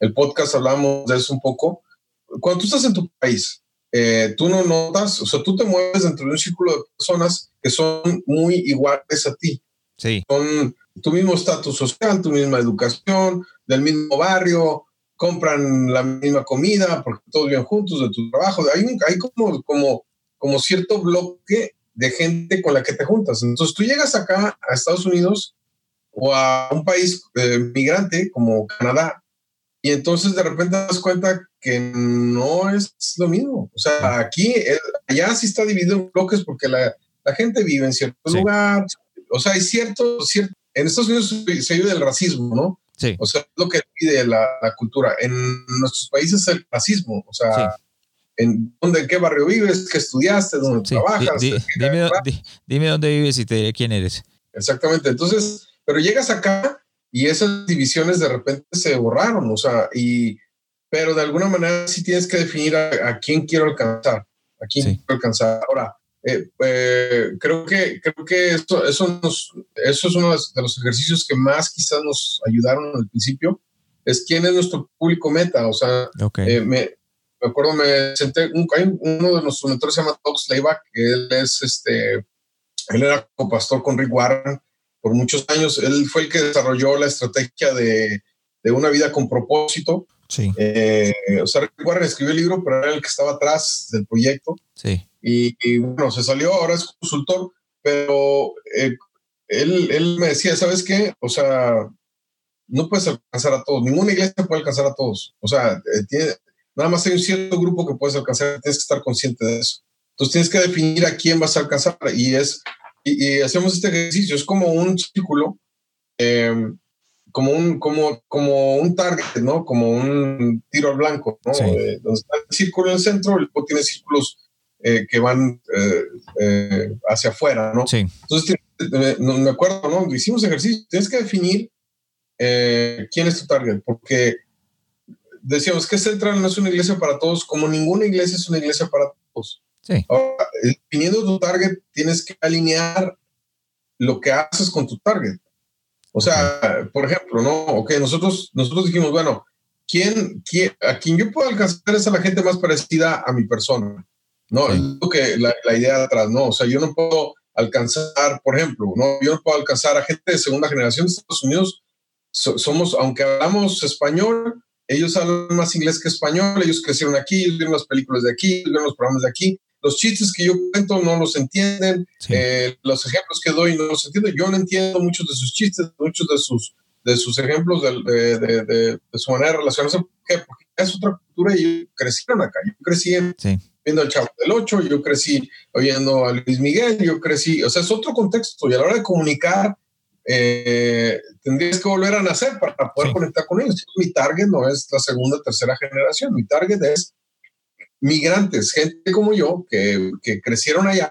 el, podcast hablamos de eso un poco, cuando tú estás en tu país, eh, tú no notas, o sea, tú te mueves dentro de un círculo de personas que son muy iguales a ti. Sí. Son, tu mismo estatus social, tu misma educación, del mismo barrio, compran la misma comida porque todos viven juntos de tu trabajo. Hay, hay como, como, como cierto bloque de gente con la que te juntas. Entonces tú llegas acá a Estados Unidos o a un país eh, migrante como Canadá y entonces de repente te das cuenta que no es lo mismo. O sea, aquí, allá sí está dividido en bloques porque la, la gente vive en cierto lugar. O sea, hay cierto, cierto en Estados Unidos se vive del racismo, ¿no? Sí. O sea, es lo que pide la, la, cultura. En nuestros países el racismo, o sea, en dónde, en qué barrio vives, qué estudiaste, dónde trabajas. dime, dime, dónde vives y te diré quién eres. Exactamente. Entonces, pero llegas acá y esas divisiones de repente se borraron, o sea, y, pero de alguna manera sí tienes que definir a, quién quiero alcanzar, a quién quiero alcanzar. Ahora, eh, eh, creo que, creo que esto, eso, eso es uno de los ejercicios que más quizás nos ayudaron al principio, es quién es nuestro público meta. O sea, eh, me, me, acuerdo, me senté, un, uno de nuestros mentores se llama Doug Slayback, él es este, él era copastor con Rick Warren por muchos años. Él fue el que desarrolló la estrategia de, de una vida con propósito. Sí. o sea, Rick Warren escribió el libro, pero era el que estaba atrás del proyecto. Sí. Y, bueno, se salió, ahora es consultor, pero eh, él, él, me decía, ¿sabes qué? O sea, no puedes alcanzar a todos, ninguna iglesia puede alcanzar a todos. O sea, eh, tiene, nada más hay un cierto grupo que puedes alcanzar, tienes que estar consciente de eso. Entonces tienes que definir a quién vas a alcanzar y es, y, hacemos este ejercicio, es como un círculo, em, como un, como, como un target, ¿no? Como un tiro al blanco, ¿no? Eh, donde está el círculo en el centro, luego tiene círculos eh, que van eh, eh, hacia afuera, ¿no? Sí. Entonces, me acuerdo, ¿no? Hicimos ejercicio, tienes que definir quién es tu target, porque decíamos que Central no es una iglesia para todos, como ninguna iglesia es una iglesia para todos. Sí. Ahora, definiendo tu target, tienes que alinear lo que haces con tu target. O sea, por ejemplo, ¿no? Ok, nosotros, nosotros dijimos, bueno, ¿quién, quién, a quien yo puedo alcanzar es a la gente más parecida a mi persona. ¿no? Es lo que la, la, idea atrás, ¿no? O sea, yo no puedo alcanzar, por ejemplo, ¿no? Yo no puedo alcanzar a gente de segunda generación de Estados Unidos. somos, aunque hablamos español, ellos hablan más inglés que español, ellos crecieron aquí, ellos vieron las películas de aquí, ellos vieron los programas de aquí. Los chistes que yo cuento no los entienden, eh, los ejemplos que doy no los entiendo. Yo no entiendo muchos de sus chistes, muchos de sus, de sus ejemplos de, de, de, de su manera de relacionarse. ¿Por qué? Porque es otra cultura y crecieron acá. Yo crecí en, sí viendo al Chavo del Ocho, yo crecí oyendo a Luis Miguel, yo crecí, o sea, es otro contexto y a la hora de comunicar eh, tendrías que volver a nacer para poder conectar con ellos. Mi target no es la segunda, tercera generación, mi target es migrantes, gente como yo que, que crecieron allá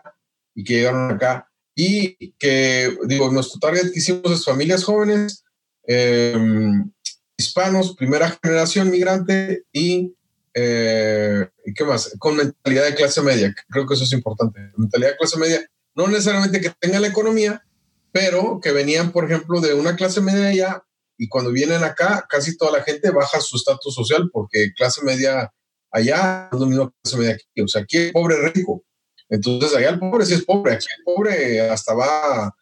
y que llegaron acá y que, digo, nuestro target que hicimos es familias jóvenes, em, hispanos, primera generación migrante y, eh, ¿y qué más? Con mentalidad de clase media. Creo que eso es importante. Mentalidad de clase media, no necesariamente que tenga la economía, pero que venían, por ejemplo, de una clase media allá y cuando vienen acá, casi toda la gente baja su estatus social porque clase media allá es lo mismo que clase media aquí. O sea, aquí es pobre rico. Entonces allá el pobre sí es pobre, aquí el pobre hasta va,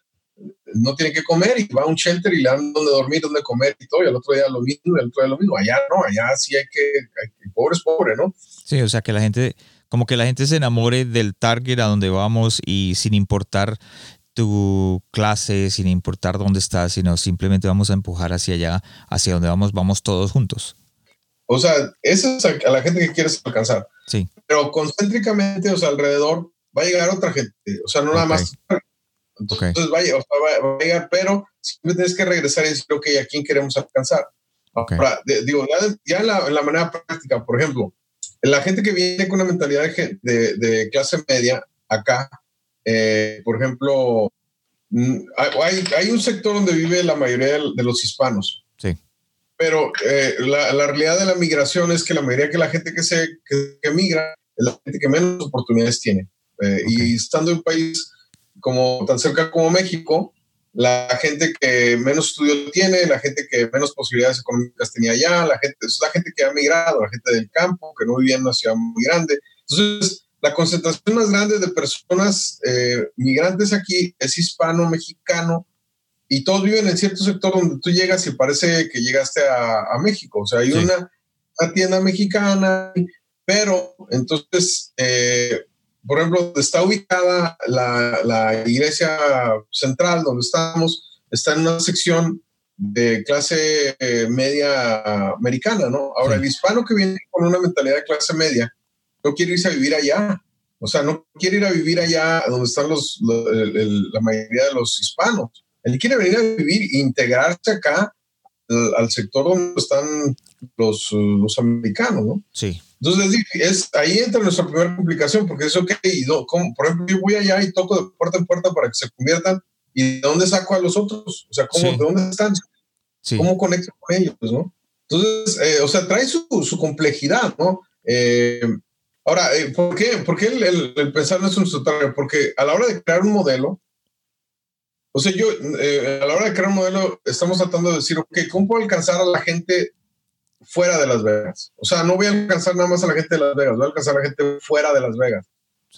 no tiene que comer y va a un shelter y le dan donde dormir, donde comer y todo, y al otro día lo mismo, y al otro día lo mismo. Allá no, allá sí hay que, el pobre es pobre, ¿no? Sí, o sea que la gente, como que la gente se enamore del target a donde vamos y sin importar tu clase, sin importar dónde estás, sino simplemente vamos a empujar hacia allá, hacia donde vamos, vamos todos juntos. O sea, eso es a la gente que quieres alcanzar. Sí. Pero concéntricamente, o sea, alrededor va a llegar otra gente. O sea, no nada más. Entonces, vaya, o sea, va, a llegar, pero siempre tienes que regresar y decir, ok, ¿a quién queremos alcanzar? digo, ya, en, la, en, la, manera práctica, por ejemplo, la gente que viene con una mentalidad de, de clase media acá, eh, por ejemplo, mm, hay, hay, un sector donde vive la mayoría de, los hispanos. Sí. Pero eh, la, la, realidad de la migración es que la mayoría de la gente que, se, que, que migra es la gente que menos oportunidades tiene. Eh, y estando en un país como tan cerca como México, la gente que menos estudio tiene, la gente que menos posibilidades económicas tenía allá, la gente, es la gente que ha migrado, la gente del campo, que no vivía en una ciudad muy grande. Entonces, la concentración más grande de personas eh, migrantes aquí es hispano-mexicano y todos viven en cierto sector donde tú llegas y parece que llegaste a, México. O sea, hay una, una, tienda mexicana, pero entonces eh, por ejemplo, está ubicada la, iglesia central donde estamos, está en una sección de clase eh, media americana, ¿no? Ahora, el hispano que viene con una mentalidad de clase media no quiere irse a vivir allá, o sea, no quiere ir a vivir allá donde están los, la mayoría de los hispanos. Él quiere venir a vivir e integrarse acá al, sector donde están los, los americanos, ¿no? Sí. Entonces, es, ahí entra nuestra primera complicación, porque es ok, y por ejemplo, yo voy allá y toco de puerta en puerta para que se conviertan, ¿y de dónde saco a los otros? O sea, ¿cómo, ¿de dónde están? ¿Cómo conecto con ellos, no? Entonces, eh, o sea, trae su, su complejidad, ¿no? Eh, ahora, eh, ¿por qué, ¿por qué el, el, pensar no es un? Porque a la hora de crear un modelo, o sea, yo, a la hora de crear un modelo, estamos tratando de decir, ok, ¿cómo puedo alcanzar a la gente fuera de Las Vegas. O sea, no voy a alcanzar nada más a la gente de Las Vegas, voy a alcanzar a la gente fuera de Las Vegas.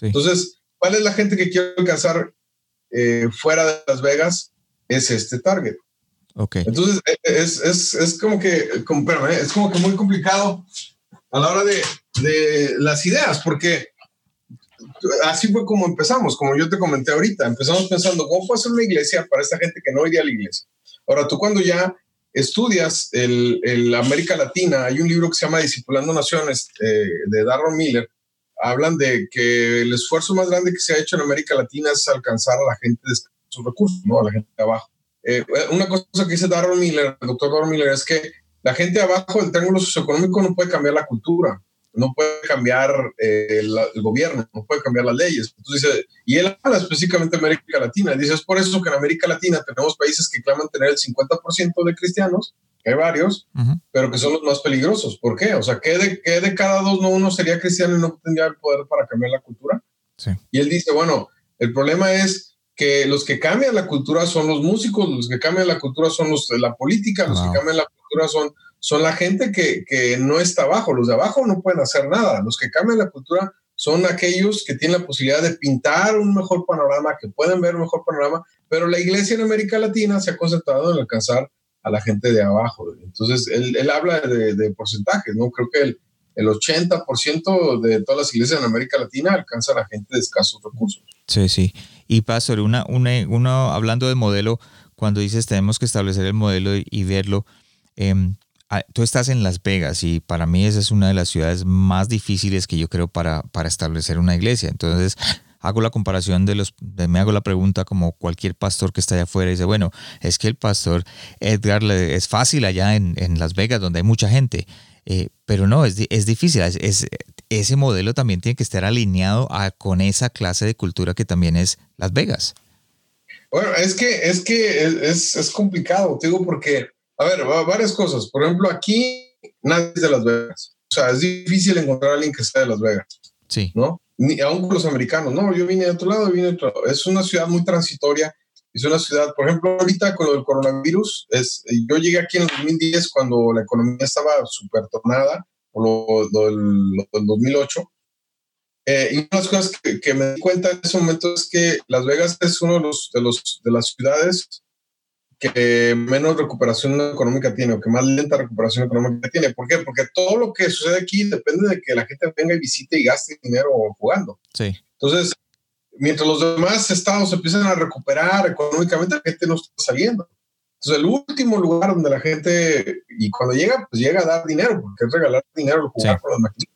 Entonces, ¿cuál es la gente que quiero alcanzar eh, fuera de Las Vegas? Es este target. Okay. Entonces, e, e, es, es, es como que, como, ¿eh? es como que muy complicado a la hora de, de las ideas, porque así fue como empezamos, como yo te comenté ahorita, empezamos pensando, ¿cómo puedo hacer una iglesia para esta gente que no iría a la iglesia? Ahora, tú cuando ya estudias el, América Latina, hay un libro que se llama Discipulando Naciones eh, de Darren Miller, hablan de que el esfuerzo más grande que se ha hecho en América Latina es alcanzar a la gente de sus recursos. A la gente de abajo. Eh, una cosa que dice Darren Miller, el doctor Darren Miller, es que la gente de abajo del triángulo socioeconómico no puede cambiar la cultura no puede cambiar eh, el gobierno, no puede cambiar las leyes. Entonces y él habla específicamente de América Latina. Dice, es por eso que en América Latina tenemos países que claman tener el 50% de cristianos, hay varios, pero que son los más peligrosos. ¿Por qué? O sea, ¿qué de, qué de cada dos no uno sería cristiano y no tendría el poder para cambiar la cultura? Y él dice, bueno, el problema es que los que cambian la cultura son los músicos, los que cambian la cultura son los de la política, los que cambian la cultura son son la gente que, que, no está abajo. Los de abajo no pueden hacer nada. Los que cambian la cultura son aquellos que tienen la posibilidad de pintar un mejor panorama, que pueden ver un mejor panorama, pero la iglesia en América Latina se ha concentrado en alcanzar a la gente de abajo. Entonces, él, él habla de, de, porcentajes, ¿no? Creo que el, el 80% de todas las iglesias en América Latina alcanzan a la gente de escasos recursos. Sí, sí. Y Pastor, una, una, uno hablando de modelo, cuando dices tenemos que establecer el modelo y, y verlo, eh, tú estás en Las Vegas y para mí esa es una de las ciudades más difíciles que yo creo para, para establecer una iglesia. Entonces, hago la comparación de los, me hago la pregunta como cualquier pastor que está allá afuera y dice, bueno, es que el pastor Edgar es fácil allá en, Las Vegas donde hay mucha gente, eh, pero no, es, es difícil, es, ese modelo también tiene que estar alineado con esa clase de cultura que también es Las Vegas. Bueno, es que es que es, es complicado, te digo, porque, a ver, varias cosas. Por ejemplo, aquí nadie es de Las Vegas. O sea, es difícil encontrar a alguien que sea de Las Vegas. Sí. ¿No? Ni aún con los americanos. No, yo vine de otro lado, vine de otro lado. Es una ciudad muy transitoria. Es una ciudad, por ejemplo, ahorita con el coronavirus, es, yo llegué aquí en el 2010 cuando la economía estaba súper tornada, o lo, del, lo del 2008 eh, y una de las cosas que, me di cuenta en ese momento es que Las Vegas es uno de, los, de, los, de las ciudades que menos recuperación económica tiene o que más lenta recuperación económica tiene. ¿Por qué? Porque todo lo que sucede aquí depende de que la gente venga y visite y gaste dinero jugando. Sí. Entonces, mientras los demás estados empiezan a recuperar económicamente, la gente no está saliendo. Entonces, el último lugar donde la gente, y cuando llega, pues llega a dar dinero, porque es regalar dinero al jugar con las máquinas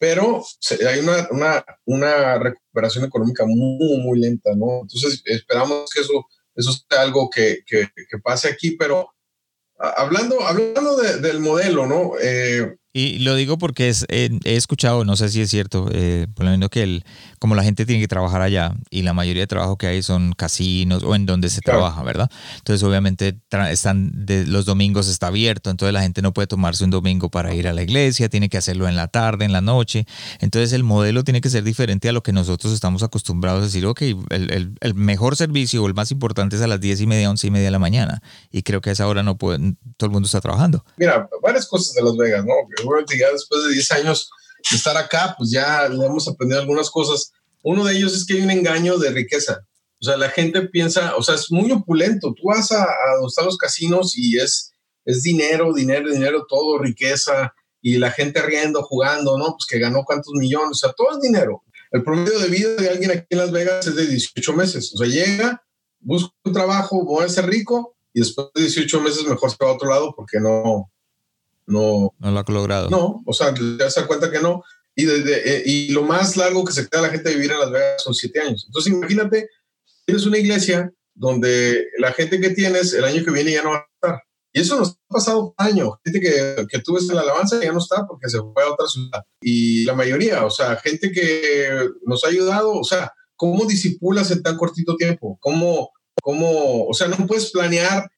pero hay una, una, una, recuperación económica muy, muy lenta, ¿no? Entonces esperamos que eso, eso sea algo que, que, pase aquí, pero hablando, hablando del modelo, ¿no? Eh, y lo digo porque es, he escuchado, no sé si es cierto, eh, por lo menos que el, como la gente tiene que trabajar allá y la mayoría de trabajo que hay son casinos o en donde se trabaja, ¿verdad? Entonces obviamente están de, los domingos está abierto, entonces la gente no puede tomarse un domingo para ir a la iglesia, tiene que hacerlo en la tarde, en la noche. Entonces el modelo tiene que ser diferente a lo que nosotros estamos acostumbrados a decir, ok, el, el, mejor servicio o el más importante es a las diez y media, once y media de la mañana. Y creo que a esa hora no puede, todo el mundo está trabajando. Mira, varias cosas de Las Vegas, ¿no? Seguramente ya después de 10 años de estar acá, pues ya hemos aprendido algunas cosas. Uno de ellos es que hay un engaño de riqueza. O sea, la gente piensa, o sea, es muy opulento. Tú vas a, a los casinos y es, es dinero, dinero, dinero, todo, riqueza, y la gente riendo, jugando, ¿no? Pues que ganó cuántos millones, o sea, todo es dinero. El promedio de vida de alguien aquí en Las Vegas es de 18 meses. O sea, llega, busca un trabajo, va a ser rico y después de 18 meses mejor se va a otro lado porque no, no, no lo ha logrado. No, o sea, ya se da cuenta que no. Y, desde, eh, y lo más largo que se queda la gente de vivir en Las Vegas son siete años. Entonces, imagínate, tienes una iglesia donde la gente que tienes el año que viene ya no va a estar. Y eso nos ha pasado un año. Gente que, que tú ves en la alabanza ya no está porque se fue a otra ciudad. Y la mayoría, o sea, gente que nos ha ayudado, o sea, ¿cómo disipulas en tan cortito tiempo? ¿Cómo, cómo, o sea, no puedes planear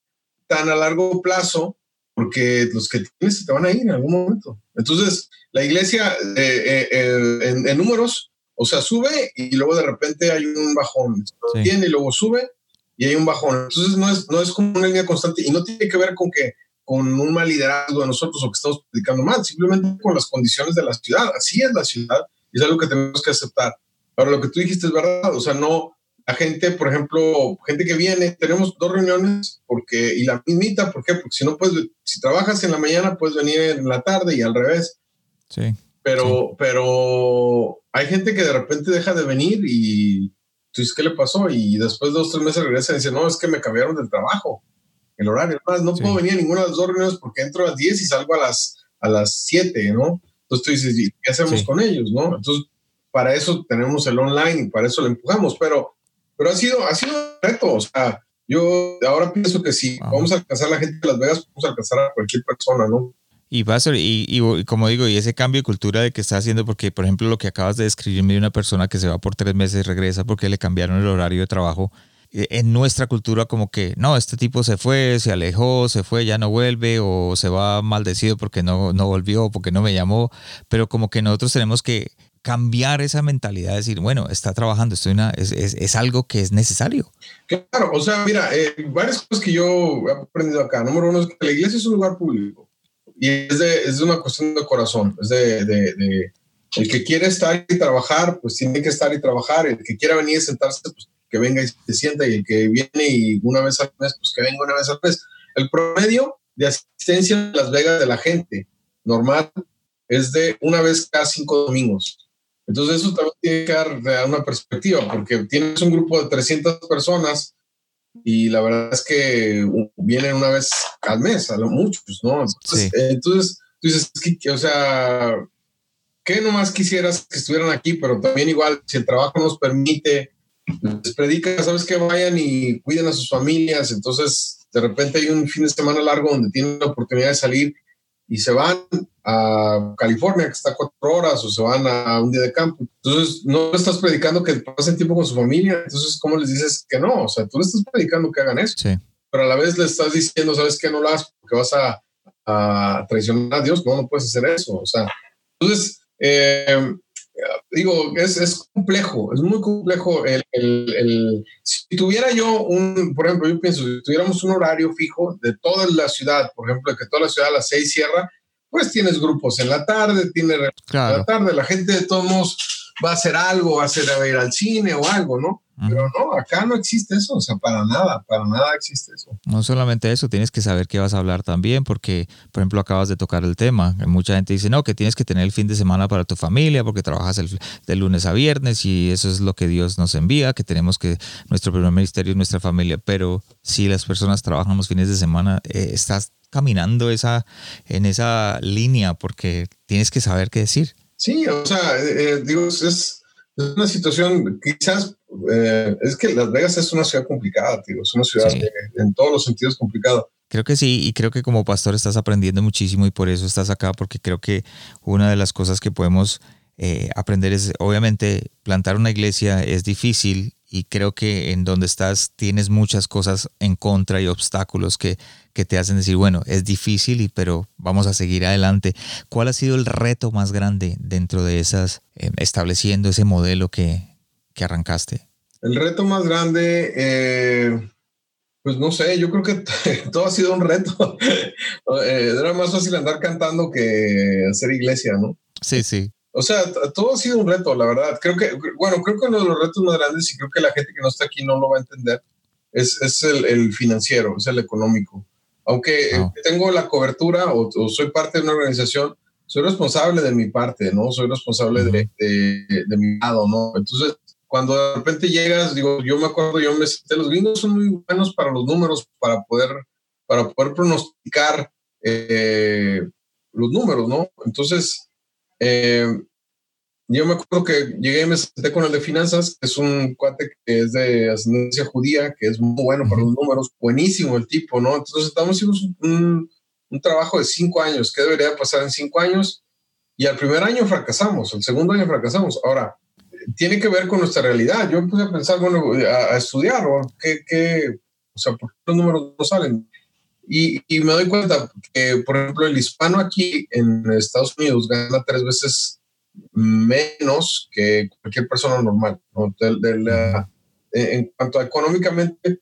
tan a largo plazo porque los que tienes se te van a ir en algún momento. Entonces, la iglesia eh, eh, eh, en, números, o sea, sube y luego de repente hay un bajón. Tiene y luego sube y hay un bajón. Entonces, no es, no es como una línea constante y no tiene que ver con que con un mal liderazgo de nosotros o que estamos predicando mal, simplemente con las condiciones de la ciudad. Así es la ciudad y es algo que tenemos que aceptar. Ahora, lo que tú dijiste es verdad, o sea, no, la gente, por ejemplo, gente que viene, tenemos dos reuniones porque, y la mismita, ¿por qué? Porque si no puedes, si trabajas en la mañana, puedes venir en la tarde y al revés. Sí. Pero, pero hay gente que de repente deja de venir y tú dices, ¿qué le pasó? Y después de dos, tres meses regresa y dice, no, es que me cambiaron del trabajo, el horario. Además, no puedo venir a ninguna de las dos reuniones porque entro a las 10 y salgo a las, a las 7, ¿no? Entonces tú dices, ¿qué hacemos con ellos, no? Entonces, para eso tenemos el online y para eso lo empujamos, pero pero ha sido, ha sido un reto. O sea, yo ahora pienso que si vamos a alcanzar a la gente de Las Vegas, vamos a alcanzar a cualquier persona, ¿no? Y va a ser, y, y, como digo, y ese cambio de cultura de que está haciendo, porque por ejemplo lo que acabas de describirme de una persona que se va por tres meses regresa porque le cambiaron el horario de trabajo, eh, en nuestra cultura como que, no, este tipo se fue, se alejó, se fue, ya no vuelve, o se va maldecido porque no, no volvió, porque no me llamó, pero como que nosotros tenemos que cambiar esa mentalidad, decir, bueno, está trabajando, estoy una, es, es, es, algo que es necesario. Claro, o sea, mira, eh, varias cosas que yo he aprendido acá. Número uno es que la iglesia es un lugar público y es de, es una cuestión de corazón, es de, de, de, el que quiere estar y trabajar, pues tiene que estar y trabajar, el que quiera venir y sentarse, pues que venga y se sienta, y el que viene y una vez al mes, pues que venga una vez al mes. El promedio de asistencia en Las Vegas de la gente normal es de una vez cada cinco domingos. Entonces eso también tiene que dar una perspectiva, porque tienes un grupo de 300 personas y la verdad es que vienen una vez al mes, a lo muchos, ¿no? Entonces, entonces tú dices, que, o sea, ¿qué nomás quisieras que estuvieran aquí? Pero también igual, si el trabajo nos permite, les predica, sabes que vayan y cuiden a sus familias. Entonces, de repente hay un fin de semana largo donde tienen la oportunidad de salir y se van a California, que está cuatro horas, o se van a un día de campo. Entonces, no estás predicando que pasen tiempo con su familia. Entonces, ¿cómo les dices que no? O sea, tú le estás predicando que hagan eso. Sí. Pero a la vez le estás diciendo, ¿sabes qué? No lo hagas porque vas a, a traicionar a Dios. No, no puedes hacer eso. O sea, entonces, eh, digo, es, es, complejo, es muy complejo. El, el, si tuviera yo un, por ejemplo, yo pienso, si tuviéramos un horario fijo de toda la ciudad, por ejemplo, que toda la ciudad a las seis cierra, pues tienes grupos en la tarde, tiene claro. en la tarde, la gente de todos modos va a hacer algo, va a, hacer, a ir al cine o algo, ¿no? Pero no, acá no existe eso, o sea, para nada, para nada existe eso. No solamente eso, tienes que saber qué vas a hablar también, porque, por ejemplo, acabas de tocar el tema. Mucha gente dice, no, que tienes que tener el fin de semana para tu familia, porque trabajas el, de lunes a viernes y eso es lo que Dios nos envía, que tenemos que, nuestro primer ministerio es nuestra familia. Pero si las personas trabajan los fines de semana, eh, estás caminando esa, en esa línea, porque tienes que saber qué decir. Sí, o sea, eh, eh, digo, es, es una situación, quizás eh, es que Las Vegas es una ciudad complicada, tío. Es una ciudad en todos los sentidos complicada. Creo que sí, y creo que como pastor estás aprendiendo muchísimo y por eso estás acá, porque creo que una de las cosas que podemos eh, aprender es, obviamente, plantar una iglesia es difícil y creo que en donde estás tienes muchas cosas en contra y obstáculos que, que te hacen decir, bueno, es difícil, y, pero vamos a seguir adelante. ¿Cuál ha sido el reto más grande dentro de esas, eh, estableciendo ese modelo que, que arrancaste? El reto más grande, eh, pues no sé, yo creo que *laughs* todo ha sido un reto. *laughs* Eh, era más fácil andar cantando que hacer iglesia, ¿no? Sí, sí. O sea, todo ha sido un reto, la verdad. Creo que, bueno, creo que uno de los retos más grandes, y creo que la gente que no está aquí no lo va a entender, es, es el, el, financiero, es el económico. Aunque oh. tengo la cobertura o, o, soy parte de una organización, soy responsable de mi parte, ¿no? Soy responsable de, de, de, mi lado, ¿no? Entonces, cuando de repente llegas, digo, yo me acuerdo, yo me senté, los gringos son muy buenos para los números, para poder, para poder pronosticar eh, los números, ¿no? Entonces, eh, yo me acuerdo que llegué y me senté con el de finanzas, que es un cuate que es de ascendencia judía, que es muy bueno para los números, buenísimo el tipo, ¿no? Entonces, estamos haciendo un, un trabajo de cinco años, ¿qué debería pasar en cinco años? Y al primer año fracasamos, el segundo año fracasamos. Ahora, tiene que ver con nuestra realidad. Yo empecé a pensar, bueno, a, a estudiar. ¿Qué, qué, o sea, ¿por qué los números no salen? Y, y, me doy cuenta que, por ejemplo, el hispano aquí en Estados Unidos gana tres veces menos que cualquier persona normal. ¿no? De, de la, en cuanto a económicamente,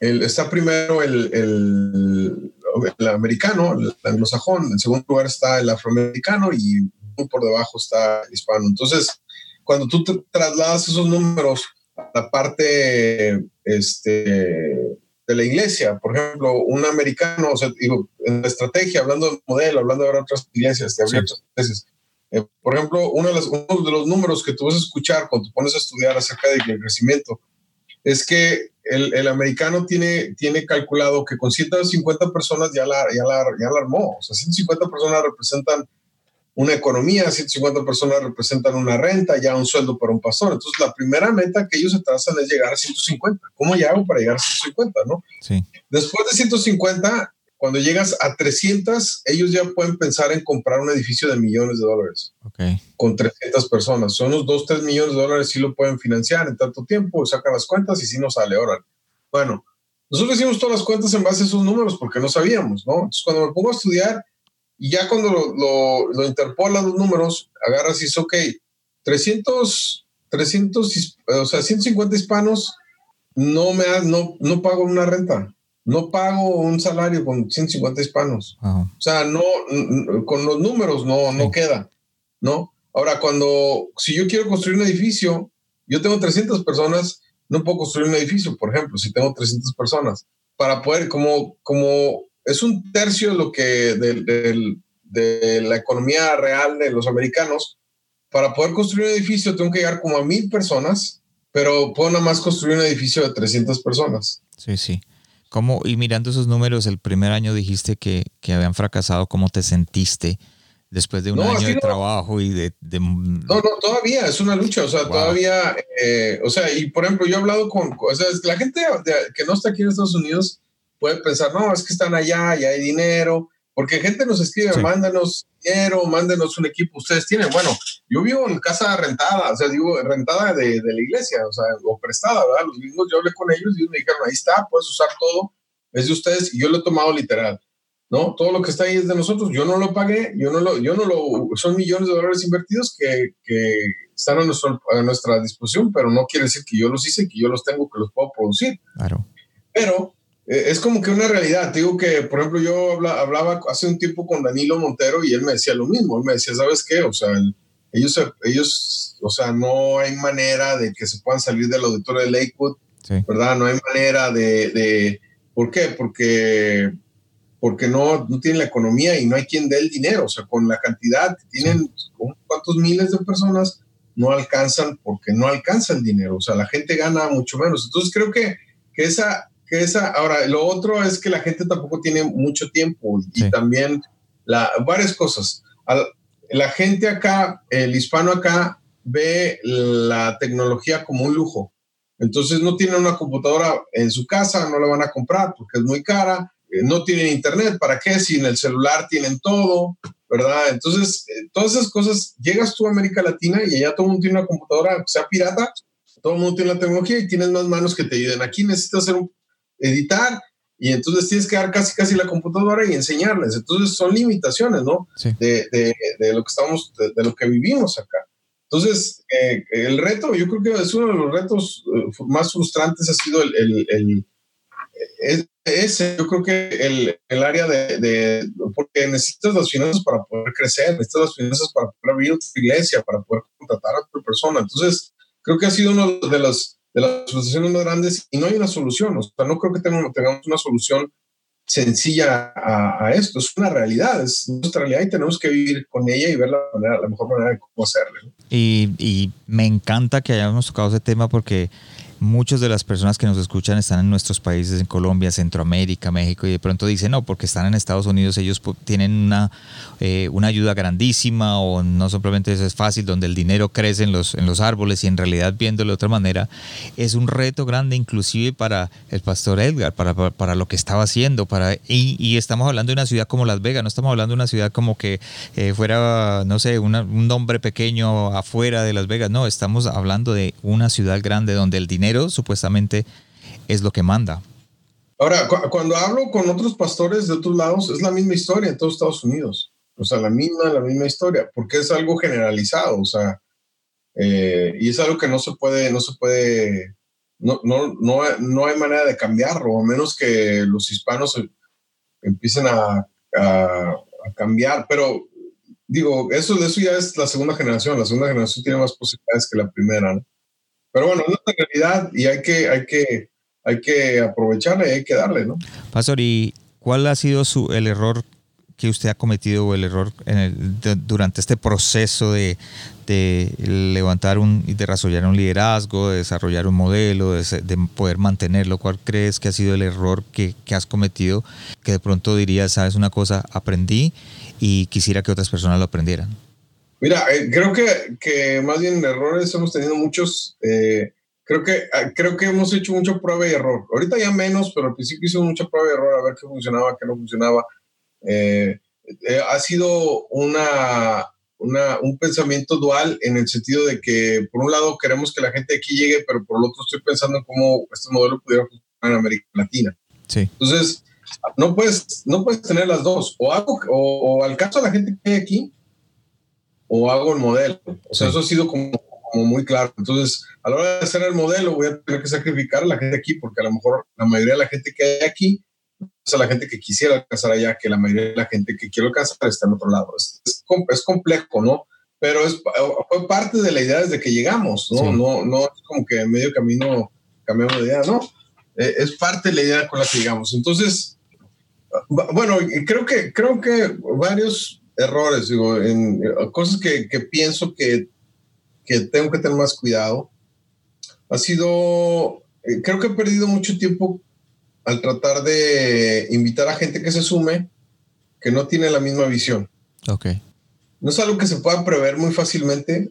el, está primero el, el, el, americano, el anglosajón, en segundo lugar está el afroamericano y por debajo está el hispano. Entonces, cuando tú trasladas esos números a la parte este, de la iglesia, por ejemplo, un americano, o sea, digo, en la estrategia, hablando del modelo, hablando de otras iglesias, de sí. otras iglesias, eh, por ejemplo, uno de, los, uno de, los, números que tú vas a escuchar cuando te pones a estudiar acerca del crecimiento es que el, el, americano tiene, tiene calculado que con 150 personas ya la, ya, la, ya la armó. O sea, 150 personas representan una economía, 150 personas representan una renta, ya un sueldo para un pastor. Entonces, la primera meta que ellos se trazan es llegar a 150. ¿Cómo ya hago para llegar a 150? ¿no? Sí. Después de 150, cuando llegas a 300, ellos ya pueden pensar en comprar un edificio de millones de dólares. Okay. Con 300 personas. Son unos 2, 3 millones de dólares, sí lo pueden financiar en tanto tiempo, sacan las cuentas y sí nos sale. Ahora, bueno, nosotros hicimos todas las cuentas en base a esos números porque no sabíamos, ¿no? Entonces, cuando me pongo a estudiar, y ya cuando lo, lo, lo los números, agarras y dices, ok, 300, 300, o sea, 150 hispanos, no, me ha, no, no pago una renta, no pago un salario con 150 hispanos. -huh. O sea, no, con los números no, no sí. queda, ¿no? Ahora, cuando, si yo quiero construir un edificio, yo tengo 300 personas, no puedo construir un edificio, por ejemplo, si tengo 300 personas. Para poder, como, como es un tercio de lo que de, de, de, la economía real de los americanos. Para poder construir un edificio tengo que llegar como a mil personas, pero puedo nada más construir un edificio de 300 personas. Sí, sí. ¿Cómo, y mirando esos números, el primer año dijiste que, que habían fracasado, ¿cómo te sentiste después de un año de trabajo y de, No, no, todavía es una lucha, o sea, todavía, eh, o sea, y por ejemplo, yo he hablado con, o sea, la gente que no está aquí en Estados Unidos puede pensar, no, es que están allá, ya hay dinero, porque gente nos escribe, mándanos dinero, mándenos un equipo, ustedes tienen, bueno, yo vivo en casa rentada, o sea, digo, rentada de, de la iglesia, o sea, o prestada, ¿verdad? Los mismos, yo hablé con ellos y ellos me dijeron, ahí está, puedes usar todo, es de ustedes, y yo lo he tomado literal. ¿no? Todo lo que está ahí es de nosotros. Yo no lo pagué, yo no lo, yo no lo, son millones de dólares invertidos que, que están a, nuestro, a, nuestra disposición, pero no quiere decir que yo los hice, que yo los tengo, que los puedo producir. Claro. Pero es como que una realidad. digo que, por ejemplo, yo hablaba hace un tiempo con Danilo Montero y él me decía lo mismo. Él me decía, ¿sabes qué? O sea, ellos, ellos, o sea, no hay manera de que se puedan salir del auditorio de Lakewood, ¿verdad? No hay manera de, de, ¿por qué? Porque porque no, no tienen la economía y no hay quien dé el dinero. O sea, con la cantidad que tienen, cuántos miles de personas no alcanzan porque no alcanza el dinero. O sea, la gente gana mucho menos. Entonces creo que, que esa, que esa, ahora, lo otro es que la gente tampoco tiene mucho tiempo y también la, varias cosas. la gente acá, el hispano acá, ve la tecnología como un lujo. Entonces no tiene una computadora en su casa, no la van a comprar porque es muy cara eh, no tienen internet, ¿para qué? Si en el celular tienen todo, ¿verdad? Entonces, eh, todas esas cosas, llegas tú a América Latina y allá todo el mundo tiene una computadora, sea pirata, todo el mundo tiene la tecnología y tienes más manos que te ayuden. Aquí necesitas hacer un, editar y entonces tienes que dar casi casi la computadora y enseñarles. Entonces son limitaciones, ¿no? De, de, de, lo que estamos, de, lo que vivimos acá. Entonces, eh, el reto, yo creo que es uno de los retos más frustrantes ha sido el, el, el ese, yo creo que el, el área de, de, porque necesitas las finanzas para poder crecer, necesitas las finanzas para poder abrir otra iglesia, para poder contratar a otra persona. Entonces, creo que ha sido una de las, de las frustraciones más grandes y no hay una solución. O sea, no creo que tengamos, tengamos una solución sencilla a, esto. Es una realidad, es nuestra realidad y tenemos que vivir con ella y ver la, manera, la mejor manera de cómo hacerlo. Y me encanta que hayamos tocado ese tema porque muchas de las personas que nos escuchan están en nuestros países, en Colombia, Centroamérica, México, y de pronto dicen, no, porque están en Estados Unidos, ellos tienen una, eh, una ayuda grandísima o no simplemente eso es fácil, donde el dinero crece en los, en los árboles y en realidad viéndolo de otra manera, es un reto grande inclusive para el pastor Edgar, para, para, lo que estaba haciendo, para, y, estamos hablando de una ciudad como Las Vegas, no estamos hablando de una ciudad como que eh, fuera, no sé, un nombre pequeño afuera de Las Vegas, no, estamos hablando de una ciudad grande donde el dinero supuestamente es lo que manda. Ahora, cuando hablo con otros pastores de otros lados, es la misma historia en todos Estados Unidos. O sea, la misma, la misma historia, porque es algo generalizado, o sea, eh, y es algo que no se puede, no se puede, no, no, no, no hay manera de cambiarlo, a menos que los hispanos empiecen a, a, cambiar. Pero digo, eso, eso ya es la segunda generación, la segunda generación tiene más posibilidades que la primera, ¿no? Pero bueno, es una realidad y hay que, hay que, hay que aprovecharla y hay que darle, ¿no? Pastor, ¿y cuál ha sido su, el error que usted ha cometido o el error en el, durante este proceso de, de, levantar un y de desarrollar un liderazgo, de desarrollar un modelo, de, de, poder mantenerlo? ¿Cuál crees que ha sido el error que, que, has cometido que de pronto dirías, sabes una cosa, aprendí y quisiera que otras personas lo aprendieran? Mira, eh, creo que, que, más bien errores hemos tenido muchos. Eh, creo, que, ah, creo que hemos hecho mucho prueba y error. Ahorita ya menos, pero al principio hicimos mucha prueba y error a ver qué funcionaba, qué no funcionaba. Eh, ha sido una, una, un pensamiento dual en el sentido de que, por un lado, queremos que la gente aquí llegue, pero por el otro estoy pensando en cómo este modelo pudiera funcionar en América Latina. Sí. Entonces, no puedes, no puedes tener las dos. O, hago, o, o alcanzo a la gente que hay aquí, o hago el modelo. O sea, eso ha sido como, como, muy claro. Entonces, a la hora de hacer el modelo, voy a tener que sacrificar a la gente aquí, porque a lo mejor la mayoría de la gente que hay aquí es a la gente que quisiera alcanzar allá, que la mayoría de la gente que quiero alcanzar está en otro lado. Es, es, complejo, ¿no? Pero es, fue parte de la idea desde que llegamos, ¿no? No, no es como que en medio camino cambiamos de idea, ¿no? Eh, es parte de la idea con la que llegamos. Entonces, bueno, creo que, creo que varios errores, digo, en, eh, cosas que, que pienso que, que, tengo que tener más cuidado. Ha sido, eh, creo que he perdido mucho tiempo al tratar de invitar a gente que se sume, que no tiene la misma visión. Ok. no es algo que se pueda prever muy fácilmente.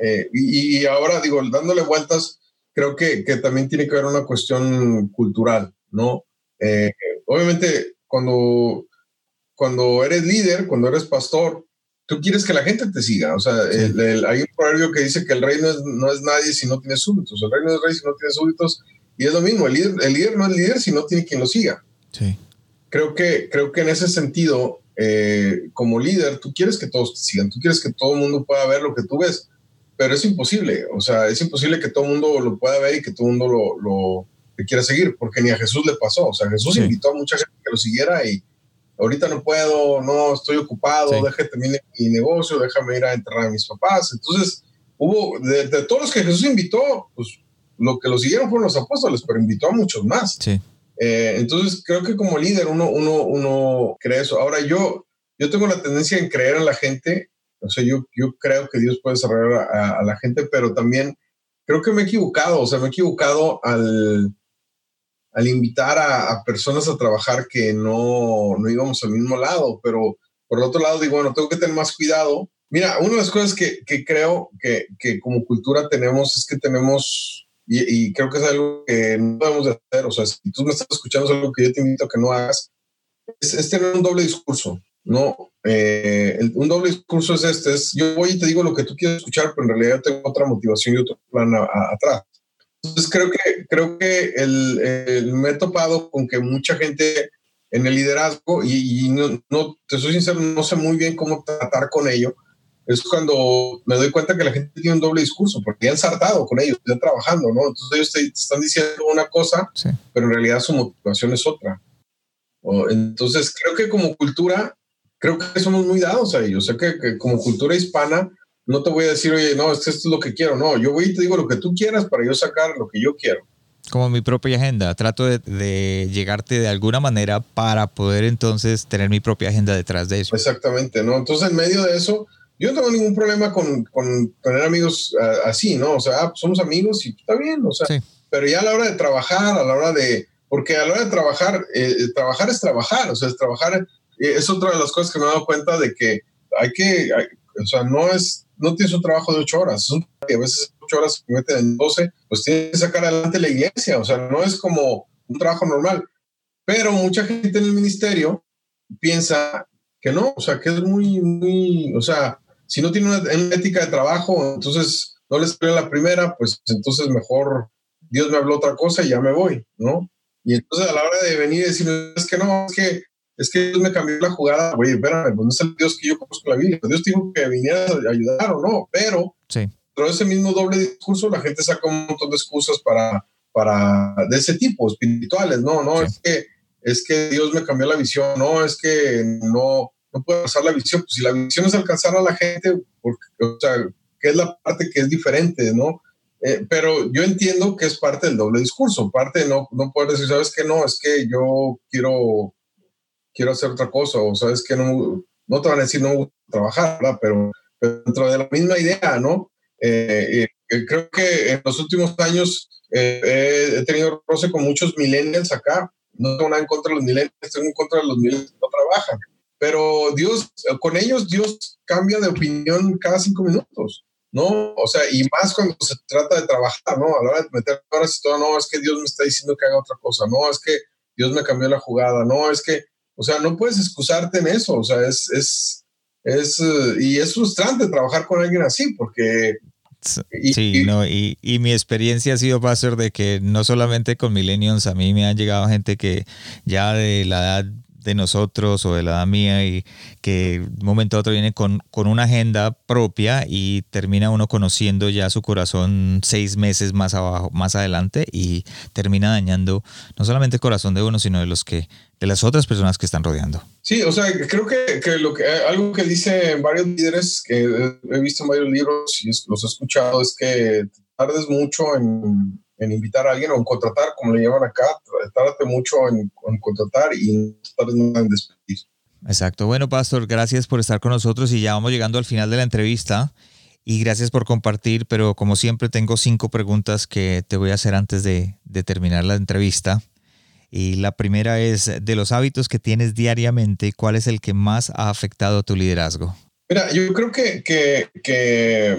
Eh, y, ahora digo, dándole vueltas, creo que, que, también tiene que ver una cuestión cultural, ¿no? Eh, obviamente, cuando, cuando eres líder, cuando eres pastor, tú quieres que la gente te siga. O sea, hay un proverbio que dice que el rey no es, no es nadie si no tiene súbditos. El rey no es rey si no tiene súbditos. Y es lo mismo, el líder, el líder no es líder si no tiene quien lo siga. Sí. Creo que, creo que en ese sentido, eh, como líder, tú quieres que todos te sigan, tú quieres que todo el mundo pueda ver lo que tú ves, pero es imposible. O sea, es imposible que todo el mundo lo pueda ver y que todo el mundo lo, lo quiera seguir, porque ni a Jesús le pasó. O sea, Jesús invitó a mucha gente que lo siguiera y ahorita no puedo, no estoy ocupado, déjame terminar mi negocio, déjame ir a enterrar a mis papás. Entonces, hubo, de, de todos los que Jesús invitó, pues lo que lo siguieron fueron los apóstoles, pero invitó a muchos más. Sí. Eh, entonces, creo que como líder uno, uno, uno cree eso. Ahora, yo, yo tengo la tendencia en creer en la gente. O sea, yo, yo creo que Dios puede desarrollar a, la gente, pero también creo que me he equivocado. O sea, me he equivocado al, al invitar a, personas a trabajar que no, no íbamos al mismo lado. Pero por el otro lado, digo, bueno, tengo que tener más cuidado. Mira, una de las cosas que, que creo que, que como cultura tenemos es que tenemos y, creo que es algo que no debemos de hacer. O sea, si tú me estás escuchando, es algo que yo te invito a que no hagas. Es, tener un doble discurso. No, eh, un doble discurso es este: es yo voy y te digo lo que tú quieres escuchar, pero en realidad tengo otra motivación y otro plan atrás. Entonces, creo que, creo que el, me he topado con que mucha gente en el liderazgo, y, y no, no, te soy sincero, no sé muy bien cómo tratar con ello, es cuando me doy cuenta que la gente tiene un doble discurso, porque ya han saltado con ellos, ya trabajando, ¿no? Entonces ellos te, están diciendo una cosa, pero en realidad su motivación es otra. entonces creo que como cultura, creo que somos muy dados a ellos. O sea que, como cultura hispana, no te voy a decir, oye, no, esto, es lo que quiero. No, yo voy y te digo lo que tú quieras para yo sacar lo que yo quiero. Como mi propia agenda. Trato de, de, llegarte de alguna manera para poder entonces tener mi propia agenda detrás de eso. Exactamente, ¿no? Entonces, en medio de eso, yo no tengo ningún problema con, con tener amigos ah, así, ¿no? O sea, ah, pues somos amigos y está bien, o sea, pero ya a la hora de trabajar, a la hora de, porque a la hora de trabajar, eh, eh, trabajar es trabajar, o sea, es trabajar, eh, es otra de las cosas que me he dado cuenta de que hay que, o sea, no es, no tienes un trabajo de ocho horas, es un, a veces ocho horas se meten en doce, pues tienes que sacar adelante la iglesia, o sea, no es como un trabajo normal, pero mucha gente en el ministerio piensa que no, o sea, que es muy, muy, o sea, si no tiene una, ética de trabajo, entonces no les salió la primera, pues entonces mejor Dios me habló otra cosa y ya me voy, ¿no? Y entonces a la hora de venir y decir, es que no, es que, es que Dios me cambió la jugada, oye, espérame, pues no es el Dios que yo conozco la Biblia, Dios dijo que viniera a ayudar o no, pero sí. pero ese mismo doble discurso la gente saca un montón de excusas para, para de ese tipo, espirituales, no, no, es que es que Dios me cambió la visión, no, es que no, no puede pasar la visión. Pues si la visión es alcanzar a la gente, porque, o sea, que es la parte que es diferente, ¿no? Eh, pero yo entiendo que es parte del doble discurso, parte de no, no poder decir, sabes que no, es que yo quiero, quiero hacer otra cosa, o sabes que no, no te van a decir no gusta trabajar, ¿verdad? Pero, dentro de la misma idea, ¿no? Eh, eh, creo que en los últimos años he tenido roce con muchos millennials acá, no tengo nada en contra de los millennials, tengo en contra de los millennials que no trabajan pero Dios, con ellos Dios cambia de opinión cada cinco minutos, ¿no? O sea, y más cuando se trata de trabajar, ¿no? A la hora de meter horas y todo, no, es que Dios me está diciendo que haga otra cosa, no, es que Dios me cambió la jugada, no, es que, o sea, no puedes excusarte en eso, o sea, es, es, es, y es frustrante trabajar con alguien así, porque sí, no, y, y, mi experiencia ha sido, Pastor, de que no solamente con Millennials, a mí me han llegado gente que ya de la edad de nosotros o de la mía y que de un momento a otro viene con, con una agenda propia y termina uno conociendo ya su corazón seis meses más abajo, más adelante y termina dañando no solamente el corazón de uno, sino de los que de las otras personas que están rodeando. Sí, o sea, creo que, que lo que algo que dicen varios líderes que he visto en varios libros y los he escuchado es que tardes mucho en en invitar a alguien o en contratar, como le llaman acá, tárdate mucho en, contratar y tardes en despedir. Exacto. Bueno, Pastor, gracias por estar con nosotros y ya vamos llegando al final de la entrevista. Y gracias por compartir, pero como siempre tengo cinco preguntas que te voy a hacer antes de, de terminar la entrevista. Y la primera es, de los hábitos que tienes diariamente, ¿cuál es el que más ha afectado tu liderazgo? Mira, yo creo que, que, que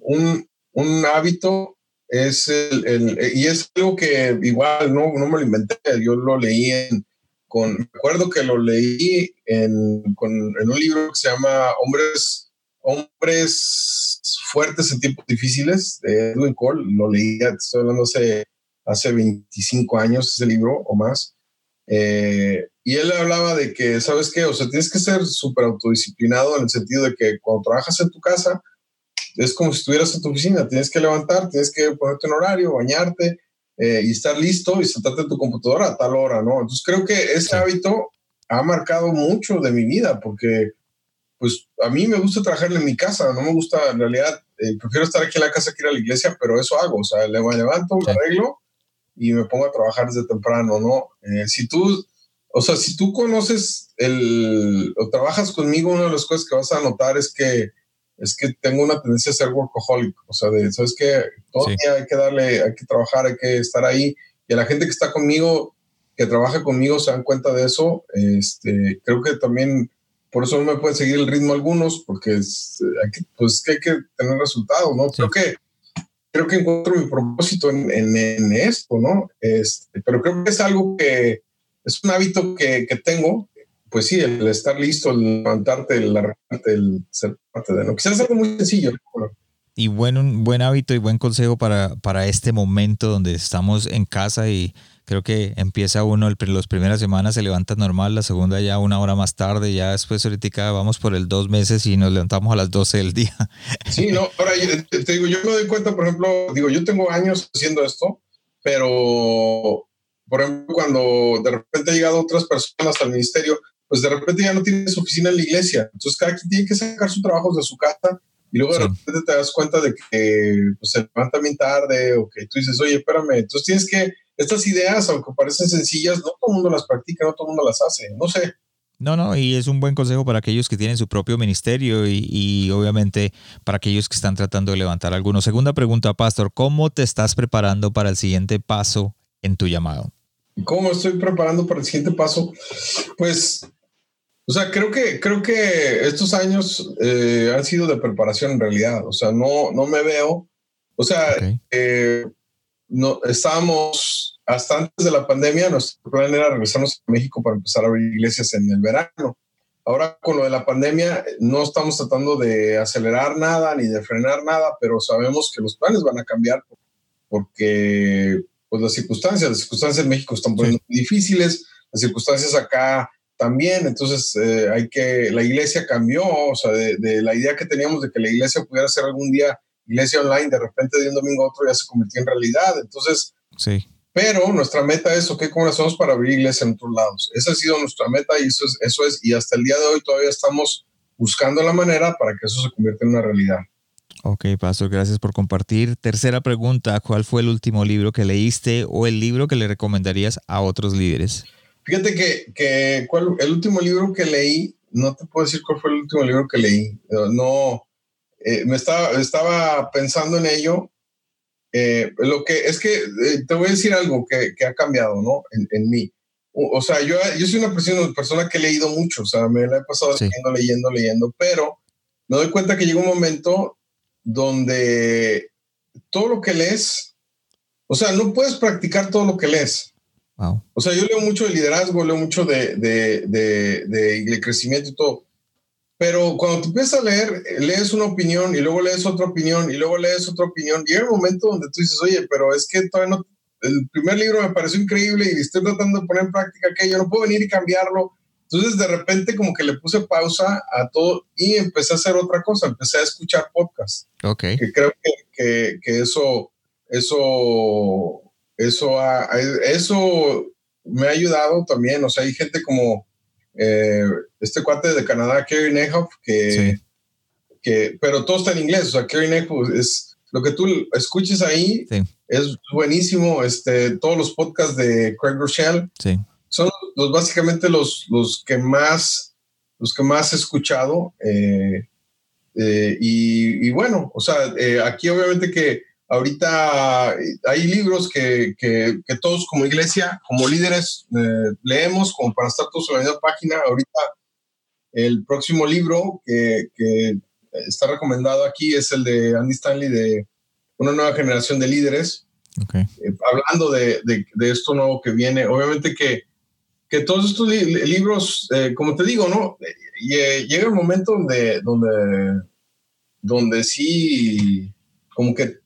un, un, hábito es el, el, y es algo que igual no, no me lo inventé, yo lo leí en, con, me acuerdo que lo leí en, con, en un libro que se llama Hombres, Hombres Fuertes en Tiempos Difíciles, de Edwin Cole, lo leí, estoy hablando hace, hace 25 años ese libro o más. Eh, y él hablaba de que, ¿sabes qué? O sea, tienes que ser súper autodisciplinado en el sentido de que cuando trabajas en tu casa, es como si estuvieras en tu oficina, tienes que levantar, tienes que ponerte un horario, bañarte eh, y estar listo y sentarte en tu computadora a tal hora, ¿no? Entonces creo que ese hábito ha marcado mucho de mi vida porque pues a mí me gusta trabajar en mi casa, no me gusta, en realidad, eh, prefiero estar aquí en la casa que ir a la iglesia, pero eso hago, o sea, le levanto, me arreglo y me pongo a trabajar desde temprano, ¿no? Eh, si tú, o sea, si tú conoces el, o trabajas conmigo, una de las cosas que vas a notar es que es que tengo una tendencia a ser workaholic, o sea, de, sabes que todo día hay que darle, hay que trabajar, hay que estar ahí, y a la gente que está conmigo, que trabaja conmigo, se dan cuenta de eso, este, creo que también por eso no me pueden seguir el ritmo algunos, porque hay que, pues, que hay que tener resultados, ¿no? Creo que creo que encuentro mi propósito en, en, esto, ¿no? Este, pero creo que es algo que es un hábito que, que tengo, pues sí, el estar listo, el levantarte, el arreglarte, el ser parte de lo. Quizás es algo muy sencillo. Y buen, un buen hábito y buen consejo para, para este momento donde estamos en casa y creo que empieza uno, el, las primeras semanas se levanta normal, la segunda ya una hora más tarde, ya después ahorita vamos por el dos meses y nos levantamos a las 12 del día. *laughs* Sí, no, ahora te digo, yo me doy cuenta, por ejemplo, digo, yo tengo años haciendo esto, pero, por ejemplo, cuando de repente han llegado otras personas al ministerio, pues de repente ya no tienes oficina en la iglesia, entonces cada quien tiene que sacar sus trabajos de su casa y luego de repente te das cuenta de que pues, se levanta bien tarde o que tú dices, oye, espérame, entonces tienes que estas ideas, aunque parecen sencillas, no todo el mundo las practica, no todo el mundo las hace, no sé. No, no, y es un buen consejo para aquellos que tienen su propio ministerio y, y, obviamente para aquellos que están tratando de levantar algunos. Segunda pregunta, Pastor, ¿cómo te estás preparando para el siguiente paso en tu llamado? ¿Cómo estoy preparando para el siguiente paso? Pues, o sea, creo que, creo que estos años eh, han sido de preparación en realidad. O sea, no, no me veo. O sea, eh, no, estábamos hasta antes de la pandemia, nuestro plan era regresarnos a México para empezar a abrir iglesias en el verano. Ahora con lo de la pandemia no estamos tratando de acelerar nada ni de frenar nada, pero sabemos que los planes van a cambiar porque pues las circunstancias, las circunstancias en México están muy difíciles, las circunstancias acá también, entonces eh, hay que, la iglesia cambió, o sea, de, de, la idea que teníamos de que la iglesia pudiera ser algún día iglesia online, de repente de un domingo a otro ya se convirtió en realidad. Entonces, sí. Pero nuestra meta es, ok, ¿cómo hacemos para abrir iglesia en otros lados? Esa ha sido nuestra meta y eso es, eso es, y hasta el día de hoy todavía estamos buscando la manera para que eso se convierta en una realidad. Ok, Pastor, gracias por compartir. Tercera pregunta, ¿cuál fue el último libro que leíste o el libro que le recomendaría a otros líderes? Fíjate que, que el último libro que leí, no te puedo decir cuál fue el último libro que leí. No, eh, me estaba, estaba pensando en ello. Eh, lo que es que eh, te voy a decir algo que, que ha cambiado, ¿no? En, en mí. O, sea, yo, yo soy una persona, persona que he leído mucho, o sea, me la he pasado leyendo, leyendo, leyendo, pero me doy cuenta que llega un momento donde todo lo que lees, o sea, no puedes practicar todo lo que lees. Wow. O sea, yo leo mucho de liderazgo, leo mucho de, de, de, de, crecimiento y todo, pero cuando te empiezas a leer, lees una opinión y luego lees otra opinión y luego lees otra opinión. Llega un momento donde tú dices, oye, pero es que todavía no. El primer libro me pareció increíble y estoy tratando de poner en práctica aquello, no puedo venir y cambiarlo. Entonces, de repente, como que le puse pausa a todo y empecé a hacer otra cosa. Empecé a escuchar podcasts. Ok. Que creo que, que, que eso, eso, eso, eso me ha ayudado también. O sea, hay gente como eh, este cuate de Canadá, Kerry Nehoff, que, que, pero todo está en inglés, o sea, Kerry Nehoff es lo que tú escuches ahí, es buenísimo, este, todos los podcasts de Craig Rochelle son los, básicamente los, los que más, los que más he escuchado, eh, eh, y, y, bueno, o sea, aquí obviamente que Ahorita hay libros que, que, todos como iglesia, como líderes, eh, leemos como para estar todos en la misma página. Ahorita el próximo libro que, que, está recomendado aquí es el de Andy Stanley de Una nueva generación de líderes. Okay. Eh, hablando de, de, esto nuevo que viene, obviamente que, que todos estos libros, eh, como te digo, ¿no? llega el momento donde, donde, donde sí, como que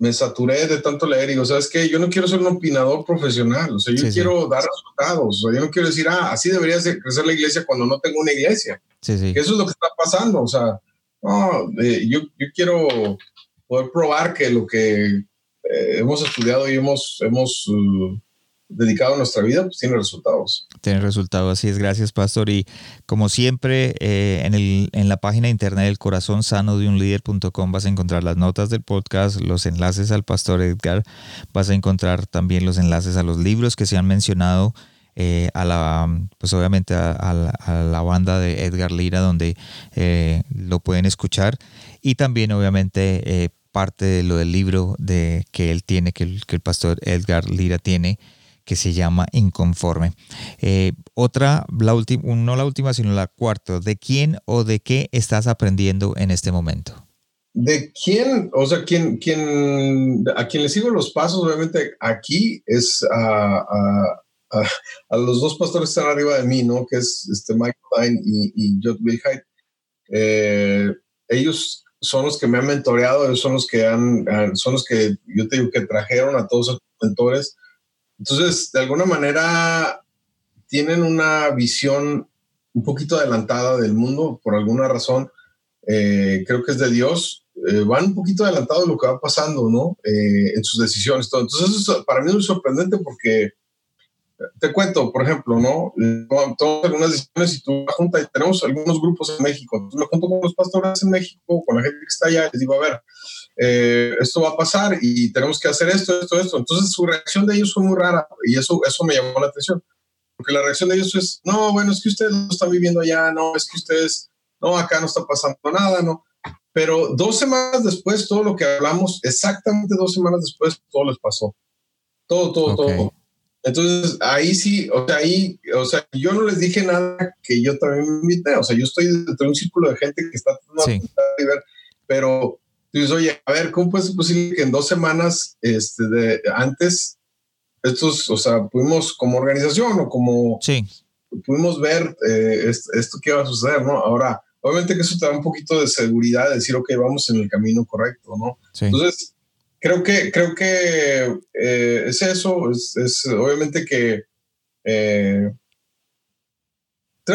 me saturé de tanto leer y digo, ¿sabes qué? Yo no quiero ser un opinador profesional, o sea, yo quiero dar resultados, o sea, yo no quiero decir, ah, así debería crecer la iglesia cuando no tengo una iglesia. Sí, sí. Que eso es lo que está pasando, o sea, no, eh, yo, yo quiero poder probar que lo que eh, hemos estudiado y hemos, hemos uh, dedicado nuestra vida, pues tiene resultados. Tiene resultados, así es, gracias Pastor. Y como siempre, eh, en, el, en la página de internet del corazón sano de un líder.com vas a encontrar las notas del podcast, los enlaces al Pastor Edgar, vas a encontrar también los enlaces a los libros que se han mencionado. Eh, a la, pues obviamente a, la, banda de Edgar Lira donde eh, lo pueden escuchar y también obviamente parte de lo del libro de, que él tiene, que el, que el pastor Edgar Lira tiene, que se llama Inconforme. Eh, otra, la última, no la última, sino la cuarta. ¿De quién o de qué estás aprendiendo en este momento? ¿De quién? O sea, ¿quién, quién, a quien le sigo los pasos, obviamente, aquí es a, a, los dos pastores que están arriba de mí, ¿no? Que es este Michael y, y Judd Wilhite. Eh, ellos son los que me han mentoreado, ellos son los que han, son los que yo te digo que trajeron a todos esos mentores entonces, de alguna manera, tienen una visión un poquito adelantada del mundo por alguna razón. Eh, creo que es de Dios. Eh, van un poquito adelantados lo que va pasando, ¿no? Eh, en sus decisiones. Todo. Entonces, eso para mí es muy sorprendente porque te cuento, por ejemplo, ¿no? Tomamos algunas decisiones y tú junta y tenemos algunos grupos en México. Entonces me junto con los pastores en México, con la gente que está allá, y les digo, a ver, eh, esto va a pasar y tenemos que hacer esto, esto, esto. Entonces su reacción de ellos fue muy rara y eso, eso me llamó la atención. Porque la reacción de ellos es, no, bueno, es que ustedes no están viviendo allá, no, es que ustedes, no, acá no está pasando nada, no. Pero dos semanas después, todo lo que hablamos, exactamente dos semanas después, todo les pasó. Todo, todo, todo. Entonces, ahí sí, o sea, ahí, o sea, yo no les dije nada que yo también me invité, o sea, yo estoy dentro de un círculo de gente que está tratando de ver, pero dices, oye, a ver, ¿cómo puede ser posible que en dos semanas este, de, antes, estos, o sea, pudimos como organización o como, sí. pudimos ver eh, esto, esto, que iba a suceder, ¿no? Ahora, obviamente que eso te da un poquito de seguridad, de decir, ok, vamos en el camino correcto, ¿no? Sí. Entonces, creo que, creo que eh, es eso, es, obviamente que... Eh,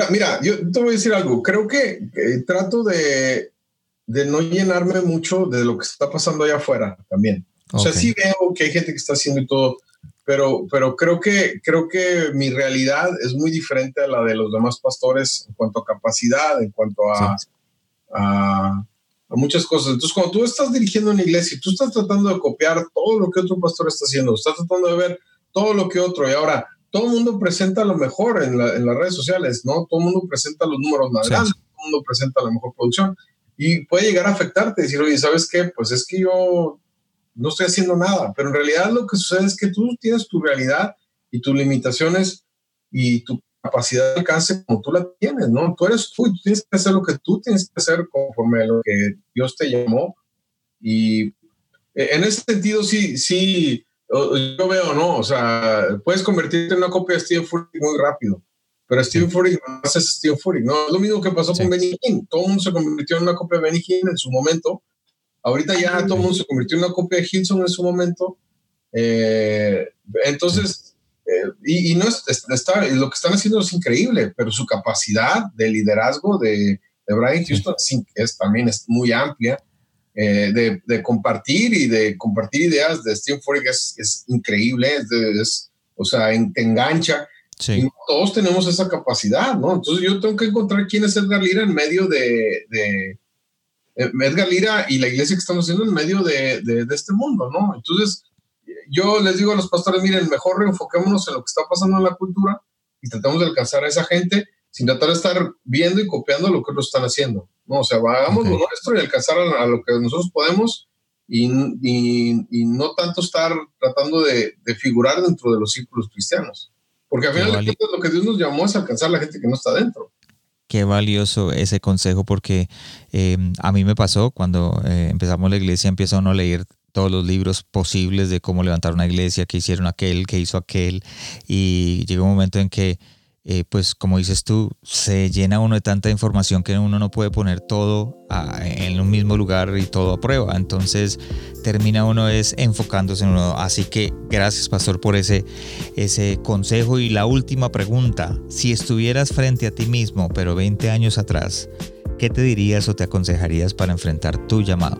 mira, yo te voy a decir algo, creo que trato de, de, no llenarme mucho de lo que está pasando allá afuera también. O sea, sí veo que hay gente que está haciendo y todo, pero, pero creo, que, creo que mi realidad es muy diferente a la de los demás pastores en cuanto a capacidad, en cuanto a, a a muchas cosas. Entonces, cuando tú estás dirigiendo una iglesia y tú estás tratando de copiar todo lo que otro pastor está haciendo, estás tratando de ver todo lo que otro, y ahora todo el mundo presenta lo mejor en, en las redes sociales, ¿no? Todo el mundo presenta los números más grandes, todo el mundo presenta la mejor producción, y puede llegar a afectarte, decir, oye, ¿sabes qué? Pues es que yo no estoy haciendo nada, pero en realidad lo que sucede es que tú tienes tu realidad y tus limitaciones y tu capacidad de alcance como tú la tienes, ¿no? Tú eres tú, tú tienes que hacer lo que tú tienes que hacer conforme a lo que Dios te llamó. Y eh, en ese sentido, sí, sí, yo veo, ¿no? O sea, puedes convertirte en una copia de Stephen Furtick muy rápido, pero Stephen Furtick no es Stephen Furtick, ¿no? Es lo mismo que pasó con Benny Hinn. Todo el mundo se convirtió en una copia de Benny Hinn en su momento. Ahorita ya todo el mundo se convirtió en una copia de Hilson en su momento. Eh, entonces, eh, y, no es, está, lo que están haciendo es increíble, pero su capacidad de liderazgo de, de Brian Houston es, también es muy amplia. Eh, de, de, compartir y de compartir ideas de Steve Furtick es, es, increíble, es, o sea, te engancha. Y todos tenemos esa capacidad, ¿no? Entonces yo tengo que encontrar quién es Edgar Lira en medio de, de eh, Edgar Lira y la iglesia que estamos haciendo en medio de, de, de este mundo, ¿no? Entonces, yo les digo a los pastores, miren, mejor reenfoquémonos en lo que está pasando en la cultura y tratamos de alcanzar a esa gente sin tratar de estar viendo y copiando lo que otros están haciendo. ¿no? O sea, hagamos lo nuestro y alcanzar a, lo que nosotros podemos y, y, no tanto estar tratando de, de, figurar dentro de los círculos cristianos. Porque al final de cuentas lo que Dios nos llamó es alcanzar a la gente que no está dentro. Qué valioso ese consejo porque em, a mí me pasó cuando eh, empezamos la iglesia, empieza uno a leer todos los libros posibles de cómo levantar una iglesia, qué hicieron aquel, qué hizo aquel, y llegó un momento en que eh, pues como dices tú, se llena uno de tanta información que uno no puede poner todo en un mismo lugar y todo a prueba. Entonces termina uno es enfocándose en uno. Así que gracias pastor por ese, ese consejo. Y la última pregunta, si estuvieras frente a ti mismo, pero 20 años atrás, ¿qué te dirías o te aconsejarías para enfrentar tu llamado?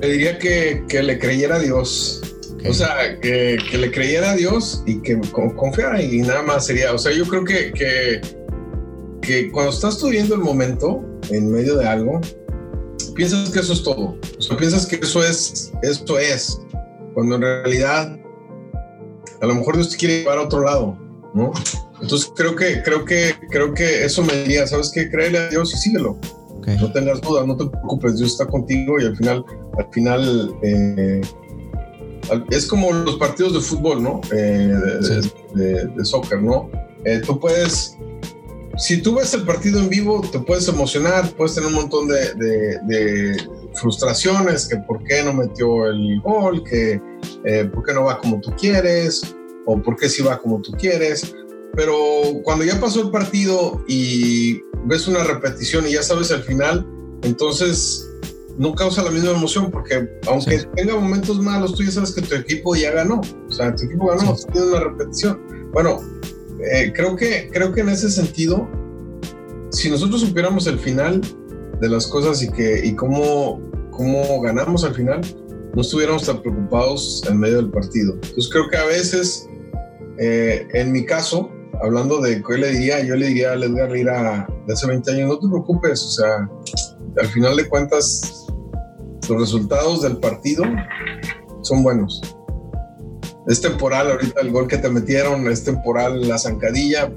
Le diría que, que le creyera a Dios o sea, que, le creyera a Dios y que confiara y nada más sería. O sea, yo creo que, que, que cuando estás viviendo el momento en medio de algo, piensas que eso es todo. O sea, piensas que eso es, esto es. Cuando en realidad, a lo mejor Dios te quiere llevar a otro lado, ¿no? Entonces creo que, creo que, creo que eso me diría, ¿sabes qué? Créele a Dios y síguelo. No tengas dudas, no te preocupes, Dios está contigo y al final, al final, eh, es como los partidos de fútbol, ¿no? Eh, de, soccer, ¿no? Eh, tú puedes, si tú ves el partido en vivo, te puedes emocionar, puedes tener un montón de, frustraciones, que por qué no metió el gol, que eh, por qué no va como tú quieres, o por qué sí va como tú quieres. Pero cuando ya pasó el partido y ves una repetición y ya sabes el final, entonces no causa la misma emoción porque aunque tenga momentos malos, tú ya sabes que tu equipo ya ganó. O sea, tu equipo ganó, sí. tiene una repetición. Bueno, eh, creo, que, creo que en ese sentido, si nosotros supiéramos el final de las cosas y, que, y cómo, cómo ganamos al final, no estuviéramos tan preocupados en medio del partido. Entonces creo que a veces, eh, en mi caso, hablando de qué le diría, yo le diría a Edgar Lira de hace 20 años, no te preocupes, o sea, al final de cuentas los resultados del partido son buenos. Es temporal ahorita el gol que te metieron, es temporal la zancadilla.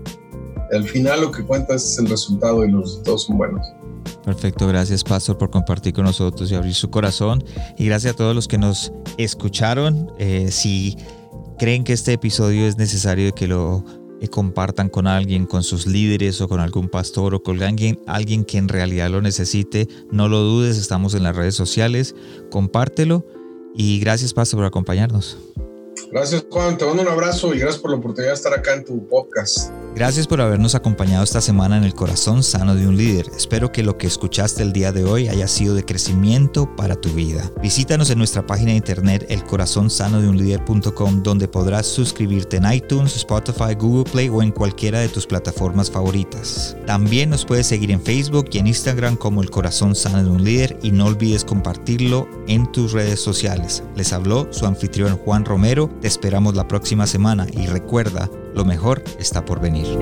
Al final lo que cuenta es el resultado y los resultados son buenos. Perfecto, gracias Pastor por compartir con nosotros y abrir su corazón. Y gracias a todos los que nos escucharon. Eh, si creen que este episodio es necesario que lo compartan con alguien, con sus líderes o con algún pastor o con alguien, alguien que en realidad lo necesite. No lo dudes, estamos en las redes sociales. Compártelo y gracias, Pastor, por acompañarnos. Gracias, Juan. Te mando un abrazo y gracias por la oportunidad de estar acá en tu podcast. Gracias por habernos acompañado esta semana en el corazón sano de un líder. Espero que lo que escuchaste el día de hoy haya sido de crecimiento para tu vida. Visítanos en nuestra página de internet elcorazonsanodeunlider.com donde podrás suscribirte en iTunes, Spotify, Google Play o en cualquiera de tus plataformas favoritas. También nos puedes seguir en Facebook y en Instagram como El Corazón Sano de un Líder y no olvides compartirlo en tus redes sociales. Les habló su anfitrión Juan Romero. Te esperamos la próxima semana y recuerda, lo mejor está por venir.